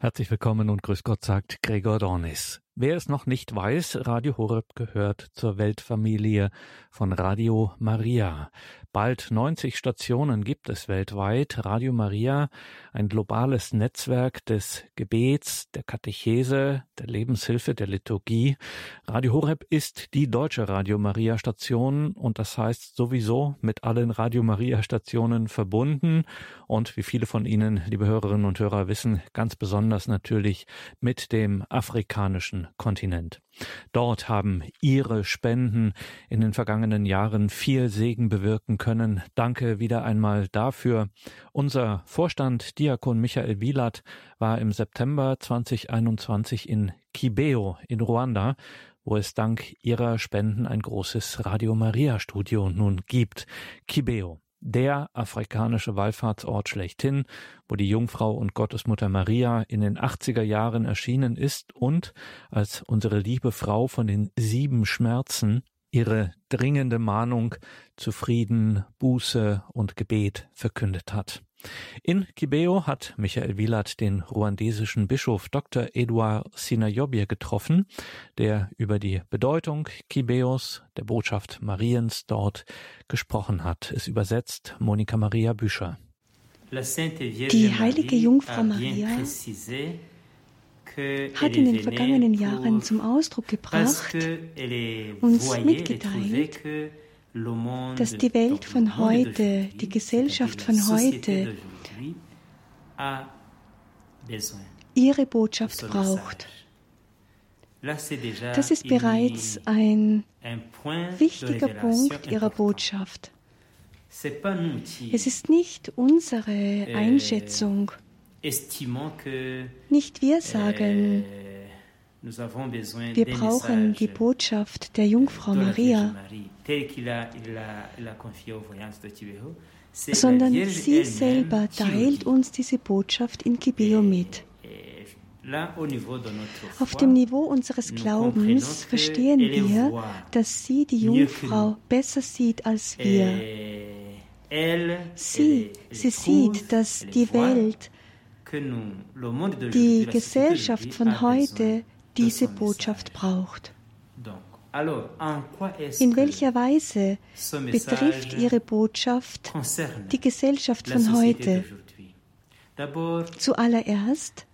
Herzlich willkommen und grüß Gott sagt Gregor Dornis. Wer es noch nicht weiß, Radio Horeb gehört zur Weltfamilie von Radio Maria. Bald 90 Stationen gibt es weltweit. Radio Maria, ein globales Netzwerk des Gebets, der Katechese, der Lebenshilfe, der Liturgie. Radio Horeb ist die deutsche Radio Maria Station und das heißt sowieso mit allen Radio Maria Stationen verbunden und wie viele von Ihnen, liebe Hörerinnen und Hörer, wissen, ganz besonders natürlich mit dem afrikanischen Kontinent. Dort haben Ihre Spenden in den vergangenen Jahren viel Segen bewirken können. Danke wieder einmal dafür. Unser Vorstand Diakon Michael Wielat war im September 2021 in Kibeo in Ruanda wo es dank ihrer Spenden ein großes Radio Maria Studio nun gibt. Kibeo der afrikanische Wallfahrtsort schlechthin, wo die Jungfrau und Gottesmutter Maria in den 80er Jahren erschienen ist und als unsere liebe Frau von den sieben Schmerzen ihre dringende Mahnung zu Frieden, Buße und Gebet verkündet hat. In Kibeo hat Michael Wielat den ruandesischen Bischof Dr. Eduard Sinayobye getroffen, der über die Bedeutung Kibeos, der Botschaft Mariens dort, gesprochen hat. Es übersetzt Monika Maria Büscher. Die heilige Jungfrau Maria hat in den vergangenen Jahren zum Ausdruck gebracht, uns mitgeteilt, dass die Welt von heute, die Gesellschaft von heute ihre Botschaft braucht. Das ist bereits ein wichtiger Punkt ihrer Botschaft. Es ist nicht unsere euh, Einschätzung. Nicht wir sagen, wir brauchen die Botschaft der Jungfrau Maria, sondern sie selber teilt uns diese Botschaft in Kibeo mit. Auf dem Niveau unseres Glaubens verstehen wir, dass sie die Jungfrau besser sieht als wir. Sie, sie sieht, dass die Welt, die Gesellschaft von heute diese Botschaft braucht. In welcher Weise betrifft Ihre Botschaft die Gesellschaft von heute? Zuallererst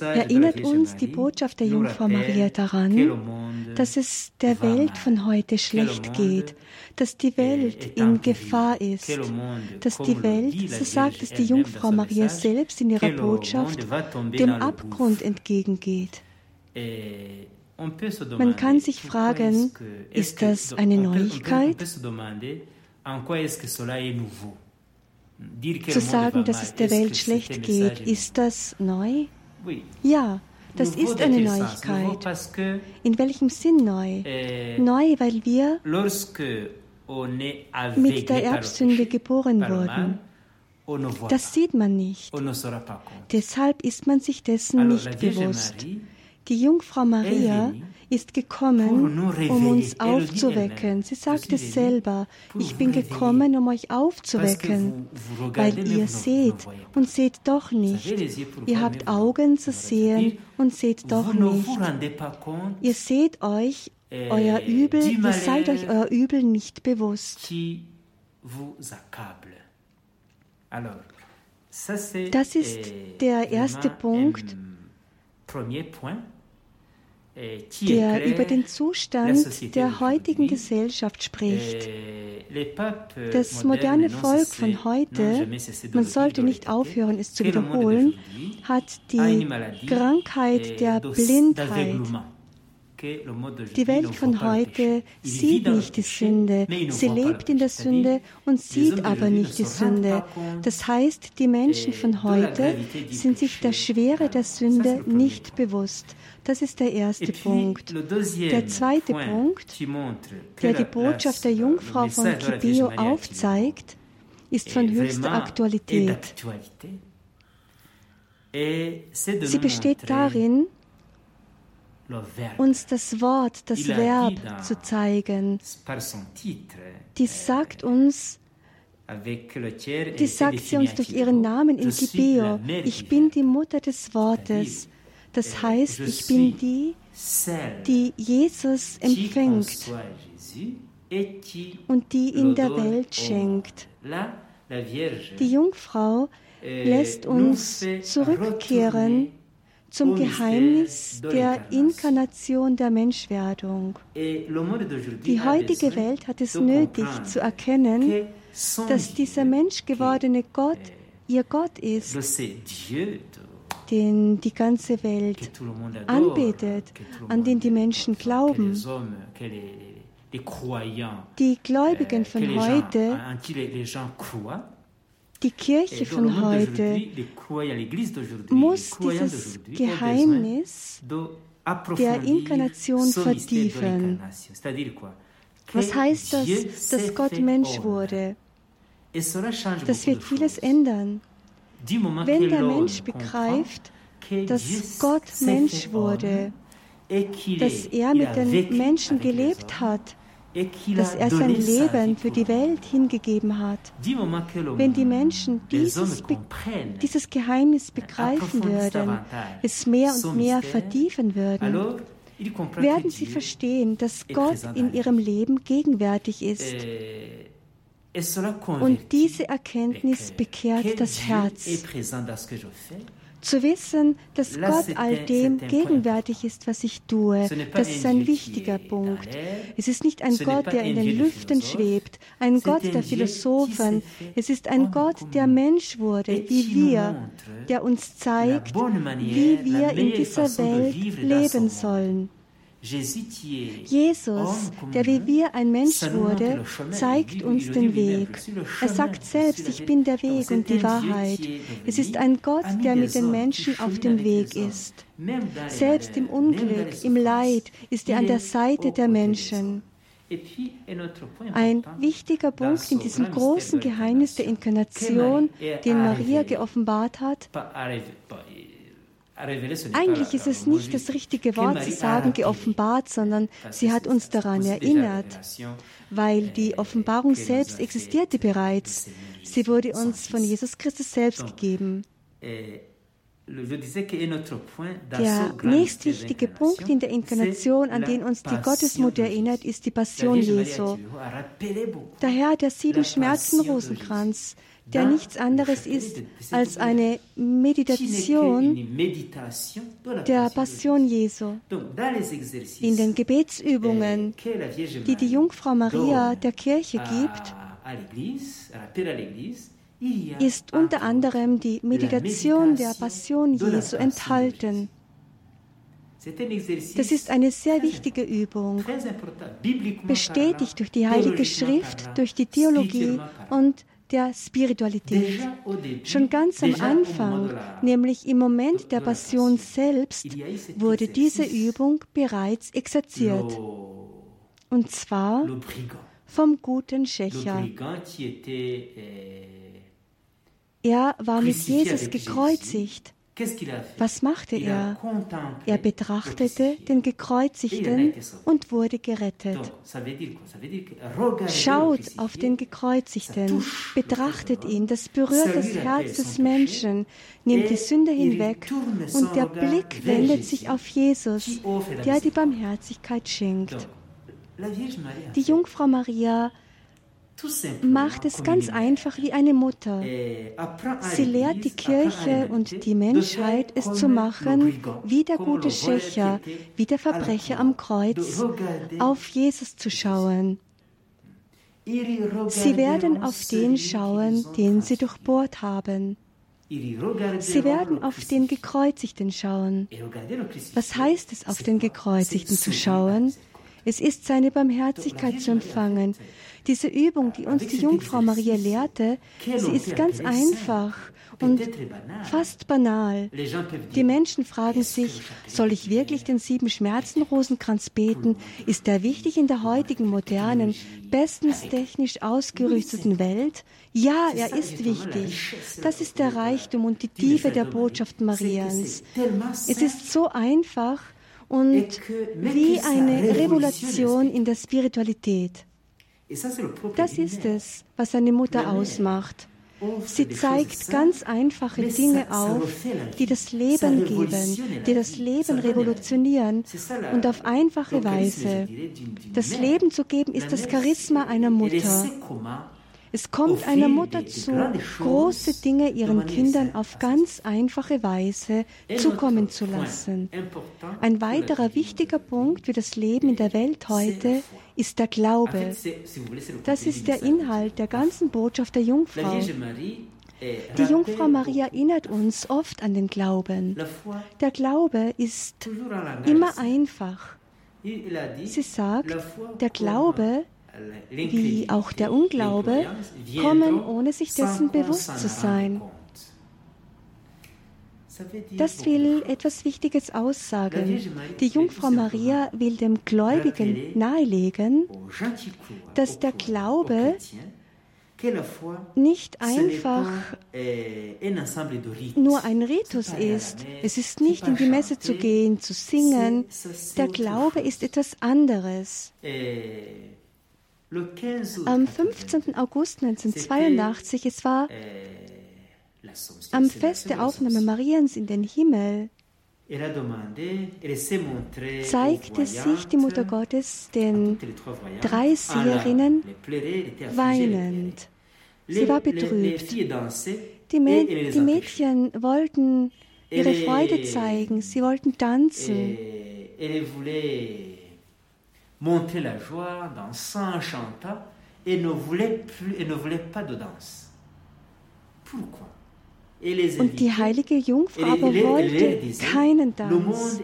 erinnert uns die Botschaft der Jungfrau Maria daran, dass es der Welt von heute schlecht geht, dass die Welt in Gefahr ist, dass die Welt, so sagt es die Jungfrau Maria selbst in ihrer Botschaft, dem Abgrund entgegengeht. Man kann sich fragen, ist das eine Neuigkeit? Zu sagen, dass es der Welt schlecht geht, ist das neu? Ja, das ist eine Neuigkeit. In welchem Sinn neu? Euh, neu, weil wir mit der Erbsünde geboren wurden. Das sieht man nicht. Deshalb ist man sich dessen nicht bewusst. Die Jungfrau Maria ist gekommen, um uns aufzuwecken. Sie sagt es selber, ich bin gekommen, um euch aufzuwecken, weil ihr seht und seht doch nicht. Ihr habt Augen zu sehen und seht doch nicht. Ihr seht euch euer Übel, ihr seid euch euer Übel nicht bewusst. Das ist der erste Punkt, der über den Zustand der heutigen Gesellschaft spricht. Das moderne Volk von heute, man sollte nicht aufhören, es zu wiederholen, hat die Krankheit der Blindheit. Die Welt von heute sieht nicht die Sünde. Sie lebt in der Sünde und sieht aber nicht die Sünde. Das heißt, die Menschen von heute sind sich der Schwere der Sünde nicht bewusst. Das ist der erste Punkt. Der zweite Punkt, der die Botschaft der Jungfrau von Kibio aufzeigt, ist von höchster Aktualität. Sie besteht darin, uns das Wort, das Verb zu zeigen. Die sagt uns, Dies sagt sie uns durch ihren Namen in Gibeo. Ich bin die Mutter des Wortes. Das heißt, ich bin die, die Jesus empfängt und die in der Welt schenkt. Die Jungfrau lässt uns zurückkehren zum Geheimnis der Inkarnation der Menschwerdung. Die heutige Welt hat es nötig zu erkennen, dass dieser menschgewordene Gott ihr Gott ist, den die ganze Welt anbetet, an den die Menschen glauben. Die Gläubigen von heute die Kirche von heute muss dieses Geheimnis der Inkarnation vertiefen. Was heißt das, dass Gott Mensch wurde? Das wird vieles ändern. Wenn der Mensch begreift, dass Gott Mensch wurde, dass er mit den Menschen gelebt hat, dass er sein Leben für die Welt hingegeben hat. Wenn die Menschen dieses, dieses Geheimnis begreifen würden, es mehr und mehr vertiefen würden, werden sie verstehen, dass Gott in ihrem Leben gegenwärtig ist. Und diese Erkenntnis bekehrt das Herz zu wissen, dass Gott all dem gegenwärtig ist, was ich tue, das ist ein wichtiger Punkt. Es ist nicht ein Gott, der in den Lüften schwebt, ein Gott der Philosophen. Es ist ein Gott, der Mensch wurde, wie wir, der uns zeigt, wie wir in dieser Welt leben sollen. Jesus, der wie wir ein Mensch wurde, zeigt uns den Weg. Er sagt selbst, ich bin der Weg und die Wahrheit. Es ist ein Gott, der mit den Menschen auf dem Weg ist. Selbst im Unglück, im Leid ist er an der Seite der Menschen. Ein wichtiger Punkt in diesem großen Geheimnis der Inkarnation, den Maria geoffenbart hat, eigentlich ist es nicht das richtige Wort zu sagen, geoffenbart, sondern sie hat uns daran erinnert, weil die Offenbarung selbst existierte bereits. Sie wurde uns von Jesus Christus selbst gegeben. Der nächstwichtige Punkt in der Inkarnation, an den uns die Gottesmutter erinnert, ist die Passion Jesu. Daher der sieben Schmerzen Rosenkranz, der nichts anderes ist als eine Meditation der Passion Jesu. In den Gebetsübungen, die die Jungfrau Maria der Kirche gibt, ist unter anderem die Meditation der Passion Jesu enthalten. Das ist eine sehr wichtige Übung, bestätigt durch die Heilige Schrift, durch die Theologie und der Spiritualität. Schon ganz am Anfang, nämlich im Moment der Passion selbst, wurde diese Übung bereits exerziert. Und zwar vom guten Schächer. Er war mit Jesus gekreuzigt. Was machte er? Er betrachtete den Gekreuzigten und wurde gerettet. Schaut auf den Gekreuzigten, betrachtet ihn, das berührt das Herz des Menschen, nimmt die Sünde hinweg und der Blick wendet sich auf Jesus, der die Barmherzigkeit schenkt. Die Jungfrau Maria macht es ganz einfach wie eine Mutter. Sie lehrt die Kirche und die Menschheit, es zu machen, wie der gute Schächer, wie der Verbrecher am Kreuz, auf Jesus zu schauen. Sie werden auf den schauen, den sie durchbohrt haben. Sie werden auf den Gekreuzigten schauen. Was heißt es, auf den Gekreuzigten zu schauen? Es ist seine Barmherzigkeit zu empfangen. Diese Übung, die uns die Jungfrau Maria lehrte, sie ist ganz einfach und fast banal. Die Menschen fragen sich, soll ich wirklich den sieben Schmerzen Rosenkranz beten? Ist der wichtig in der heutigen modernen, bestens technisch ausgerüsteten Welt? Ja, er ist wichtig. Das ist der Reichtum und die Tiefe der Botschaft Mariens. Es ist so einfach und wie eine Revolution in der Spiritualität. Das ist es, was eine Mutter ausmacht. Sie zeigt ganz einfache Dinge auf, die das Leben geben, die das Leben revolutionieren und auf einfache Weise. Das Leben zu geben ist das Charisma einer Mutter. Es kommt einer Mutter zu, große Dinge ihren Kindern auf ganz einfache Weise zukommen zu lassen. Ein weiterer wichtiger Punkt für das Leben in der Welt heute ist der Glaube. Das ist der Inhalt der ganzen Botschaft der Jungfrau. Die Jungfrau Maria erinnert uns oft an den Glauben. Der Glaube ist immer einfach. Sie sagt, der Glaube wie auch der Unglaube, kommen, ohne sich dessen bewusst zu sein. Das will etwas Wichtiges aussagen. Die Jungfrau Maria will dem Gläubigen nahelegen, dass der Glaube nicht einfach nur ein Ritus ist. Es ist nicht in die Messe zu gehen, zu singen. Der Glaube ist etwas anderes. Am 15. August 1982, es war am Fest der Aufnahme Mariens in den Himmel, zeigte sich die Mutter Gottes den drei Seherinnen weinend. Sie war betrübt. Die, Mädchen wollten ihre Freude zeigen, sie wollten tanzen montrer la joie, dansant, chantant, et ne voulait, plus, et ne voulait pas de danse. Pourquoi? Und die heilige Jungfrau aber wollte keinen Tanz.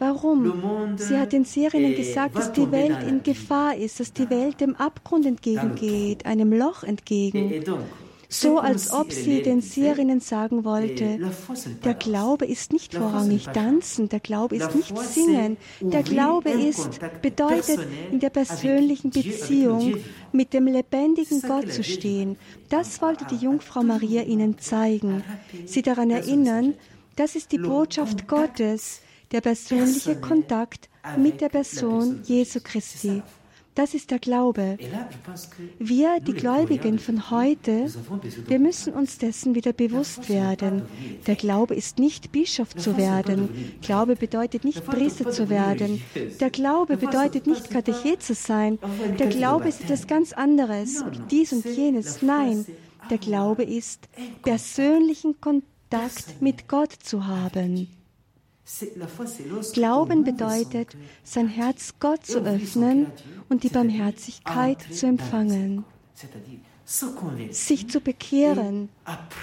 Warum? Sie hat den Sirinnen gesagt, dass die Welt in Gefahr ist, dass die Welt dem Abgrund entgegengeht, einem Loch entgegen so als ob sie den Seherinnen sagen wollte, der Glaube ist nicht vorrangig tanzen, der Glaube ist nicht singen, der Glaube ist, bedeutet in der persönlichen Beziehung mit dem lebendigen Gott zu stehen. Das wollte die Jungfrau Maria ihnen zeigen, sie daran erinnern, das ist die Botschaft Gottes, der persönliche Kontakt mit der Person Jesu Christi. Das ist der Glaube. Wir, die Gläubigen von heute, wir müssen uns dessen wieder bewusst werden. Der Glaube ist nicht Bischof zu werden. Glaube bedeutet nicht Priester zu werden. Der Glaube bedeutet nicht Katechet zu sein. Der Glaube ist etwas ganz anderes. Dies und jenes. Nein, der Glaube ist, persönlichen Kontakt mit Gott zu haben. Glauben bedeutet, sein Herz Gott zu öffnen und die Barmherzigkeit zu empfangen, sich zu bekehren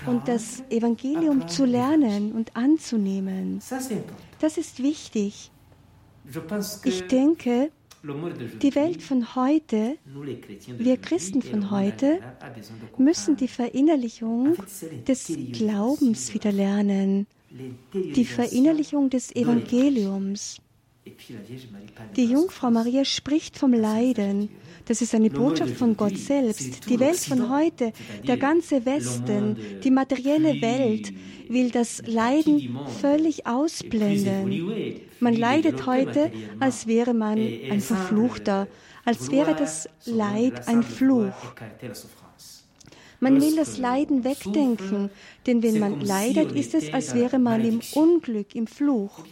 und das Evangelium zu lernen und anzunehmen. Das ist wichtig. Ich denke, die Welt von heute, wir Christen von heute, müssen die Verinnerlichung des Glaubens wieder lernen die Verinnerlichung des Evangeliums. Die Jungfrau Maria spricht vom Leiden. Das ist eine Botschaft von Gott selbst. Die Welt von heute, der ganze Westen, die materielle Welt will das Leiden völlig ausblenden. Man leidet heute, als wäre man ein Verfluchter, als wäre das Leid ein Fluch. Man will das Leiden wegdenken, denn wenn man leidet, ist es, als wäre man im Unglück, im Fluch.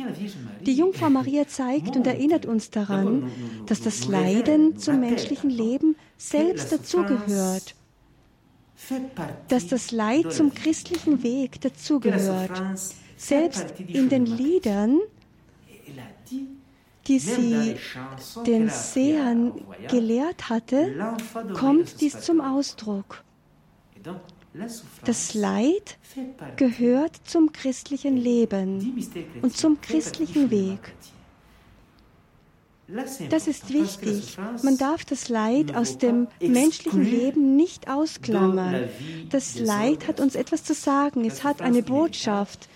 Die Jungfrau Maria zeigt und erinnert uns daran, dass das Leiden zum menschlichen Leben selbst dazugehört dass das Leid zum christlichen Weg dazugehört. Selbst in den Liedern, die sie den Sehern gelehrt hatte, kommt dies zum Ausdruck. Das Leid gehört zum christlichen Leben und zum christlichen Weg. Das ist wichtig. Man darf das Leid aus dem menschlichen Leben nicht ausklammern. Das Leid hat uns etwas zu sagen. Es hat eine Botschaft,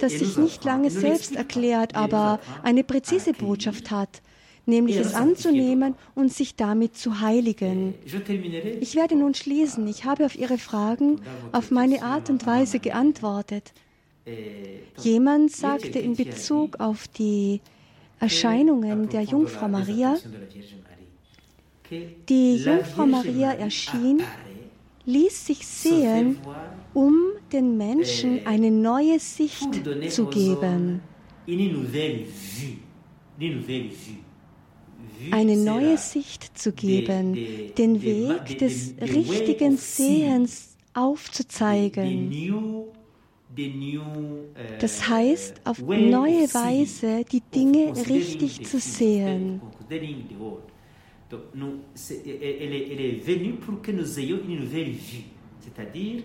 das sich nicht lange selbst erklärt, aber eine präzise Botschaft hat nämlich es anzunehmen und sich damit zu heiligen. Ich werde nun schließen. Ich habe auf Ihre Fragen auf meine Art und Weise geantwortet. Jemand sagte in Bezug auf die Erscheinungen der Jungfrau Maria, Die Jungfrau Maria erschien, ließ sich sehen, um den Menschen eine neue Sicht zu geben. Eine neue Sicht zu geben, den Weg des richtigen Sehens aufzuzeigen. Das heißt, auf neue Weise die Dinge richtig zu sehen. C'est-à-dire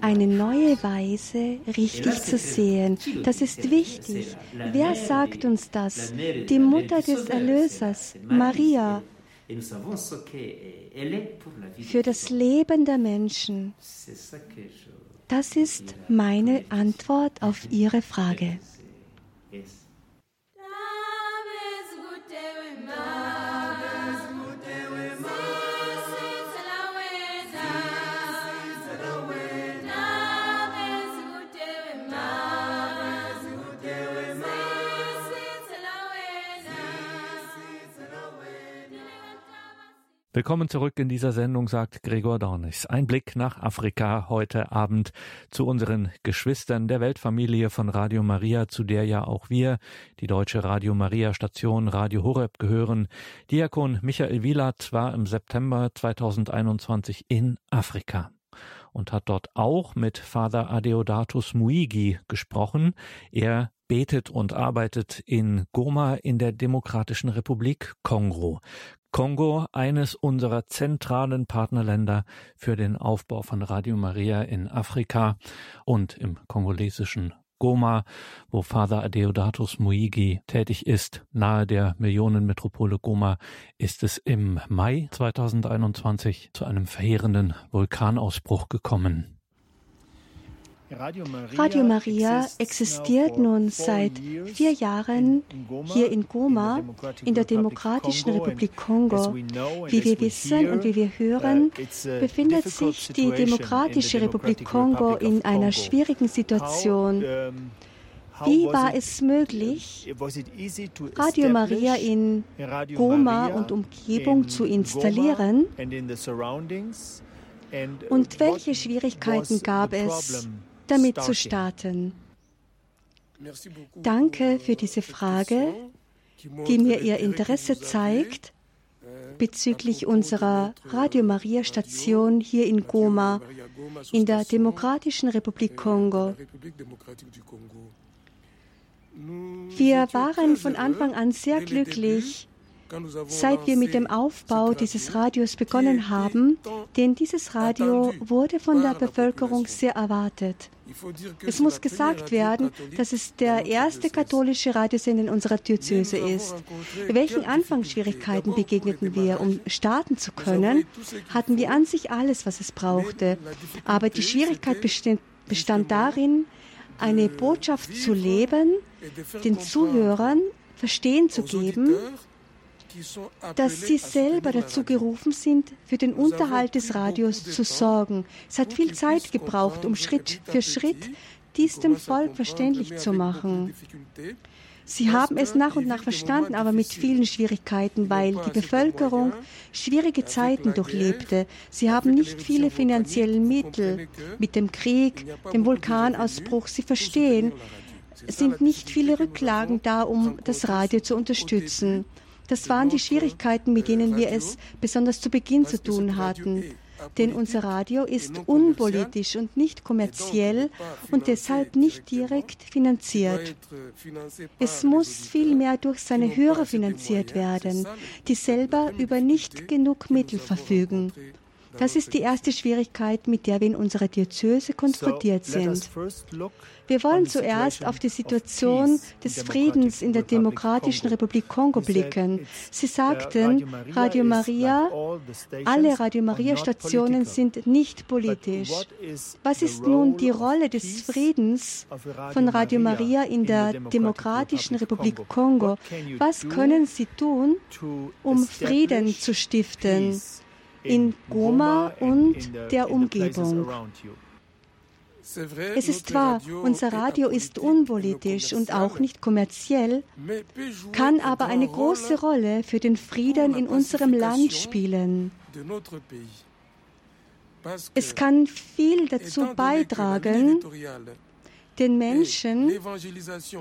eine neue Weise richtig zu sehen. Das ist wichtig. Wer sagt uns das? Die Mutter des Erlösers, Maria, für das Leben der Menschen. Das ist meine Antwort auf Ihre Frage. Willkommen zurück in dieser Sendung, sagt Gregor Dornis. Ein Blick nach Afrika heute Abend zu unseren Geschwistern der Weltfamilie von Radio Maria, zu der ja auch wir, die deutsche Radio Maria Station Radio Horeb gehören. Diakon Michael Wielat war im September 2021 in Afrika und hat dort auch mit Vater Adeodatus Muigi gesprochen. Er betet und arbeitet in Goma in der Demokratischen Republik Kongo. Kongo eines unserer zentralen Partnerländer für den Aufbau von Radio Maria in Afrika und im kongolesischen Goma, wo Father Adeodatus Muigi tätig ist, nahe der Millionenmetropole Goma, ist es im Mai 2021 zu einem verheerenden Vulkanausbruch gekommen. Radio Maria existiert nun seit vier Jahren hier in Goma, in der Demokratischen Republik Kongo. Wie wir wissen und wie wir hören, befindet sich die Demokratische Republik Kongo in einer schwierigen Situation. Wie war es möglich, Radio Maria in Goma und Umgebung zu installieren? Und welche Schwierigkeiten gab es? Damit zu starten. Danke für diese Frage, die mir Ihr Interesse zeigt bezüglich unserer Radio Maria Station hier in Goma in der Demokratischen Republik Kongo. Wir waren von Anfang an sehr glücklich, seit wir mit dem Aufbau dieses Radios begonnen haben, denn dieses Radio wurde von der Bevölkerung sehr erwartet. Es muss gesagt werden, dass es der erste katholische Radiosender in unserer Diözese ist. Welchen Anfangsschwierigkeiten begegneten wir? Um starten zu können, hatten wir an sich alles, was es brauchte. Aber die Schwierigkeit bestand, bestand darin, eine Botschaft zu leben, den Zuhörern verstehen zu geben, dass sie selber dazu gerufen sind, für den Unterhalt des Radios zu sorgen. Es hat viel Zeit gebraucht, um Schritt für Schritt dies dem Volk verständlich zu machen. Sie haben es nach und nach verstanden, aber mit vielen Schwierigkeiten, weil die Bevölkerung schwierige Zeiten durchlebte. Sie haben nicht viele finanzielle Mittel mit dem Krieg, dem Vulkanausbruch. Sie verstehen, es sind nicht viele Rücklagen da, um das Radio zu unterstützen. Das waren die Schwierigkeiten, mit denen wir es besonders zu Beginn zu tun hatten. Denn unser Radio ist unpolitisch und nicht kommerziell und deshalb nicht direkt finanziert. Es muss vielmehr durch seine Hörer finanziert werden, die selber über nicht genug Mittel verfügen. Das ist die erste Schwierigkeit, mit der wir in unserer Diözese konfrontiert sind. Wir wollen zuerst auf die Situation des Friedens in der Demokratischen Republik Kongo blicken. Sie sagten, Radio Maria, alle Radio Maria Stationen sind nicht politisch. Was ist nun die Rolle des Friedens von Radio Maria in der Demokratischen Republik Kongo? Was können Sie tun, um Frieden zu stiften? In Goma und der Umgebung. Es ist wahr, unser Radio ist unpolitisch und auch nicht kommerziell, kann aber eine große Rolle für den Frieden in unserem Land spielen. Es kann viel dazu beitragen, den Menschen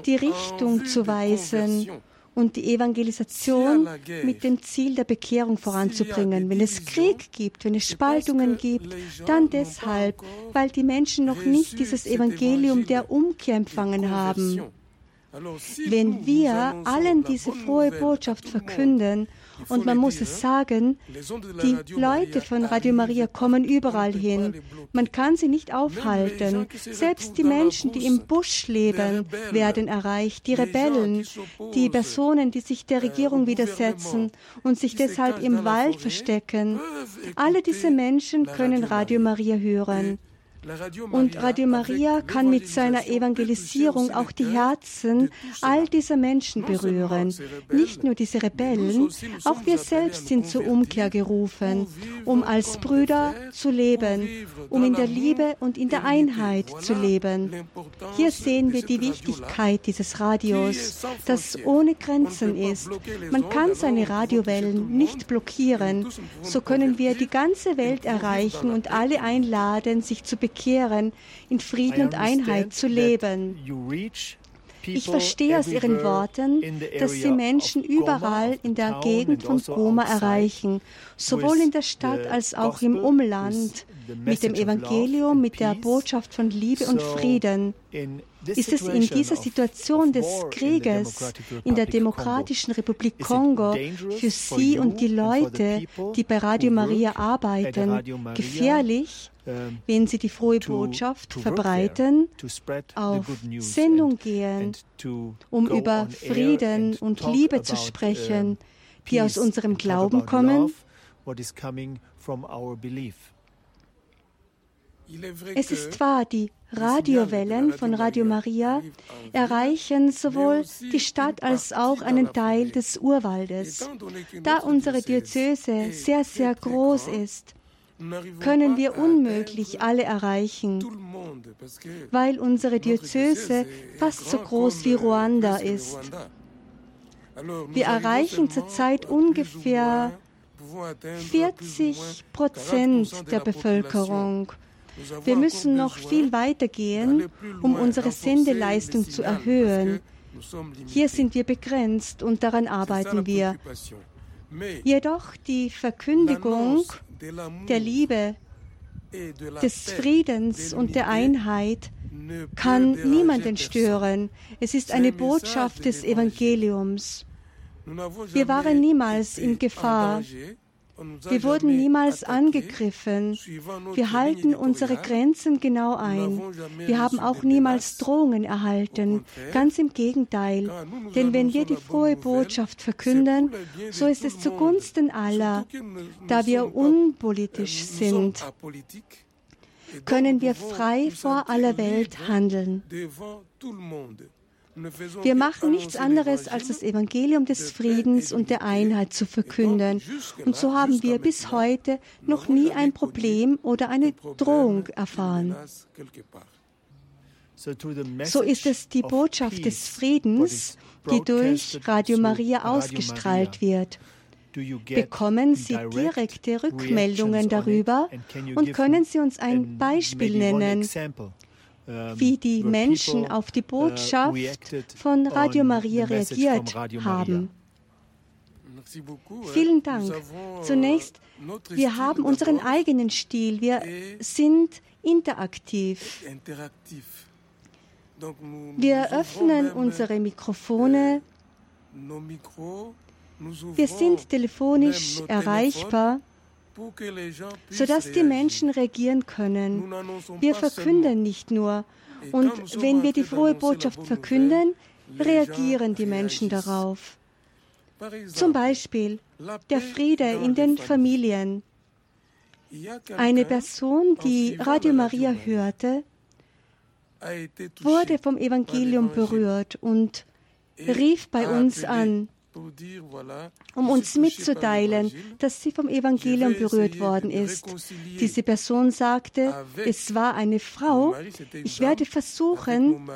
die Richtung zu weisen und die Evangelisation mit dem Ziel der Bekehrung voranzubringen. Wenn es Krieg gibt, wenn es Spaltungen gibt, dann deshalb, weil die Menschen noch nicht dieses Evangelium der Umkehr empfangen haben. Wenn wir allen diese frohe Botschaft verkünden, und man muss es sagen, die Leute von Radio Maria kommen überall hin. Man kann sie nicht aufhalten. Selbst die Menschen, die im Busch leben, werden erreicht. Die Rebellen, die Personen, die sich der Regierung widersetzen und sich deshalb im Wald verstecken. Alle diese Menschen können Radio Maria hören. Und Radio Maria kann mit seiner Evangelisierung auch die Herzen all dieser Menschen berühren. Nicht nur diese Rebellen, auch wir selbst sind zur Umkehr gerufen, um als Brüder zu leben, um in der Liebe und in der Einheit zu leben. Hier sehen wir die Wichtigkeit dieses Radios, das ohne Grenzen ist. Man kann seine Radiowellen nicht blockieren. So können wir die ganze Welt erreichen und alle einladen, sich zu bekehren bekehren, in Frieden und Einheit zu leben. Ich verstehe aus Ihren Worten, dass Sie Menschen überall in der Gegend von Goma erreichen, sowohl in der Stadt als auch im Umland, mit dem Evangelium, mit der Botschaft von Liebe und Frieden. Ist es in dieser Situation des Krieges in der Demokratischen Republik Kongo für Sie und die Leute, die bei Radio Maria arbeiten, gefährlich, wenn sie die frohe Botschaft verbreiten, auf Sendung gehen, um über Frieden und Liebe zu sprechen, die aus unserem Glauben kommen. Es ist wahr, die Radiowellen von Radio Maria erreichen sowohl die Stadt als auch einen Teil des Urwaldes. Da unsere Diözese sehr, sehr groß ist, können wir unmöglich alle erreichen, weil unsere Diözese fast so groß wie Ruanda ist. Wir erreichen zurzeit ungefähr 40 Prozent der Bevölkerung. Wir müssen noch viel weiter gehen, um unsere Sendeleistung zu erhöhen. Hier sind wir begrenzt und daran arbeiten wir. Jedoch die Verkündigung der Liebe, des Friedens und der Einheit kann niemanden stören. Es ist eine Botschaft des Evangeliums. Wir waren niemals in Gefahr. Wir wurden niemals angegriffen. Wir halten unsere Grenzen genau ein. Wir haben auch niemals Drohungen erhalten. Ganz im Gegenteil. Denn wenn wir die frohe Botschaft verkünden, so ist es zugunsten aller, da wir unpolitisch sind können wir frei vor aller Welt handeln. Wir machen nichts anderes, als das Evangelium des Friedens und der Einheit zu verkünden. Und so haben wir bis heute noch nie ein Problem oder eine Drohung erfahren. So ist es die Botschaft des Friedens, die durch Radio Maria ausgestrahlt wird. Bekommen Sie direkte Rückmeldungen darüber und können Sie uns ein Beispiel nennen, wie die Menschen auf die äh, Botschaft von Radio Maria reagiert haben. Vielen Dank. Zunächst, wir haben unseren eigenen Stil. Wir sind interaktiv. Wir öffnen unsere Mikrofone. Wir sind telefonisch erreichbar sodass die Menschen reagieren können. Wir verkünden nicht nur. Und wenn wir die frohe Botschaft verkünden, reagieren die Menschen darauf. Zum Beispiel der Friede in den Familien. Eine Person, die Radio Maria hörte, wurde vom Evangelium berührt und rief bei uns an um uns mitzuteilen, dass sie vom Evangelium berührt worden ist. Diese Person sagte, es war eine Frau. Ich werde versuchen,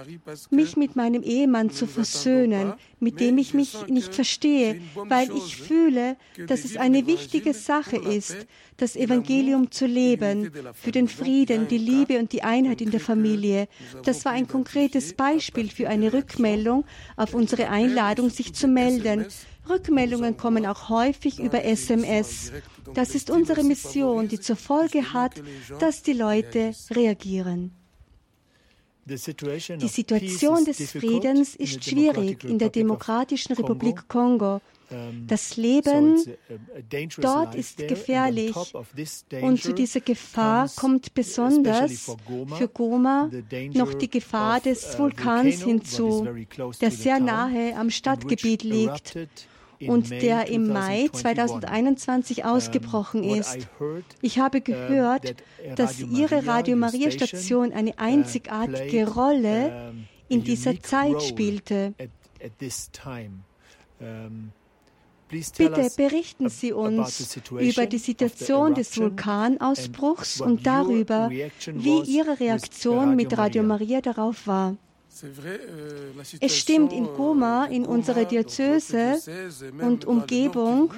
mich mit meinem Ehemann zu versöhnen, mit dem ich mich nicht verstehe, weil ich fühle, dass es eine wichtige Sache ist, das Evangelium zu leben, für den Frieden, die Liebe und die Einheit in der Familie. Das war ein konkretes Beispiel für eine Rückmeldung auf unsere Einladung, sich zu melden. Rückmeldungen kommen auch häufig über SMS. Das ist unsere Mission, die zur Folge hat, dass die Leute reagieren. Die Situation des Friedens ist schwierig in der Demokratischen Republik Kongo. Das Leben dort ist gefährlich. und zu dieser Gefahr kommt besonders für Goma noch die Gefahr des uh, Vulkans hinzu, der sehr nahe am Stadtgebiet liegt und der im Mai 2021 ausgebrochen ist. Ich habe gehört, dass Ihre Radio Maria Station eine uh, einzigartige Rolle in dieser Zeit spielte. Bitte berichten Sie uns über die Situation des Vulkanausbruchs und darüber, wie Ihre Reaktion mit Radio Maria darauf war. Euh, es stimmt, in Goma, in unserer Diözese und Umgebung,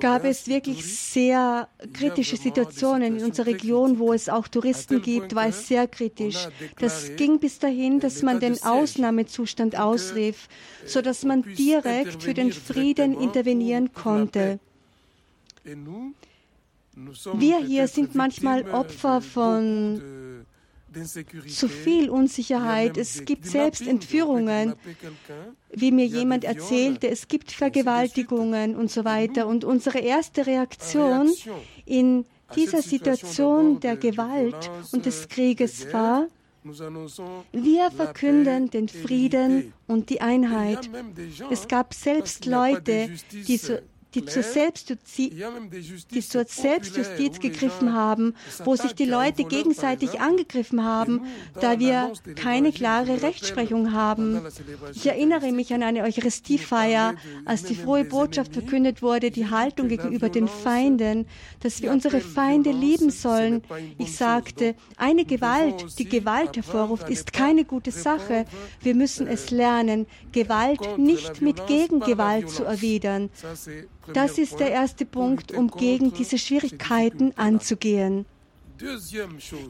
gab es wirklich sehr kritische Situationen in unserer Region, wo es auch Touristen gibt, war es sehr kritisch. Das ging bis dahin, dass man den Ausnahmezustand ausrief, sodass man direkt für den Frieden intervenieren konnte. Wir hier sind manchmal Opfer von zu viel Unsicherheit. Es gibt selbst Entführungen, wie mir jemand erzählte. Es gibt Vergewaltigungen und so weiter. Und unsere erste Reaktion in dieser Situation der Gewalt und des Krieges war, wir verkünden den Frieden und die Einheit. Es gab selbst Leute, die so die zur, Selbstjustiz, die zur Selbstjustiz gegriffen haben, wo sich die Leute gegenseitig angegriffen haben, da wir keine klare Rechtsprechung haben. Ich erinnere mich an eine Eucharistiefeier, als die frohe Botschaft verkündet wurde, die Haltung gegenüber den Feinden, dass wir unsere Feinde lieben sollen. Ich sagte, eine Gewalt, die Gewalt hervorruft, ist keine gute Sache. Wir müssen es lernen, Gewalt nicht mit Gegengewalt zu erwidern. Das ist der erste Punkt, um gegen diese Schwierigkeiten anzugehen.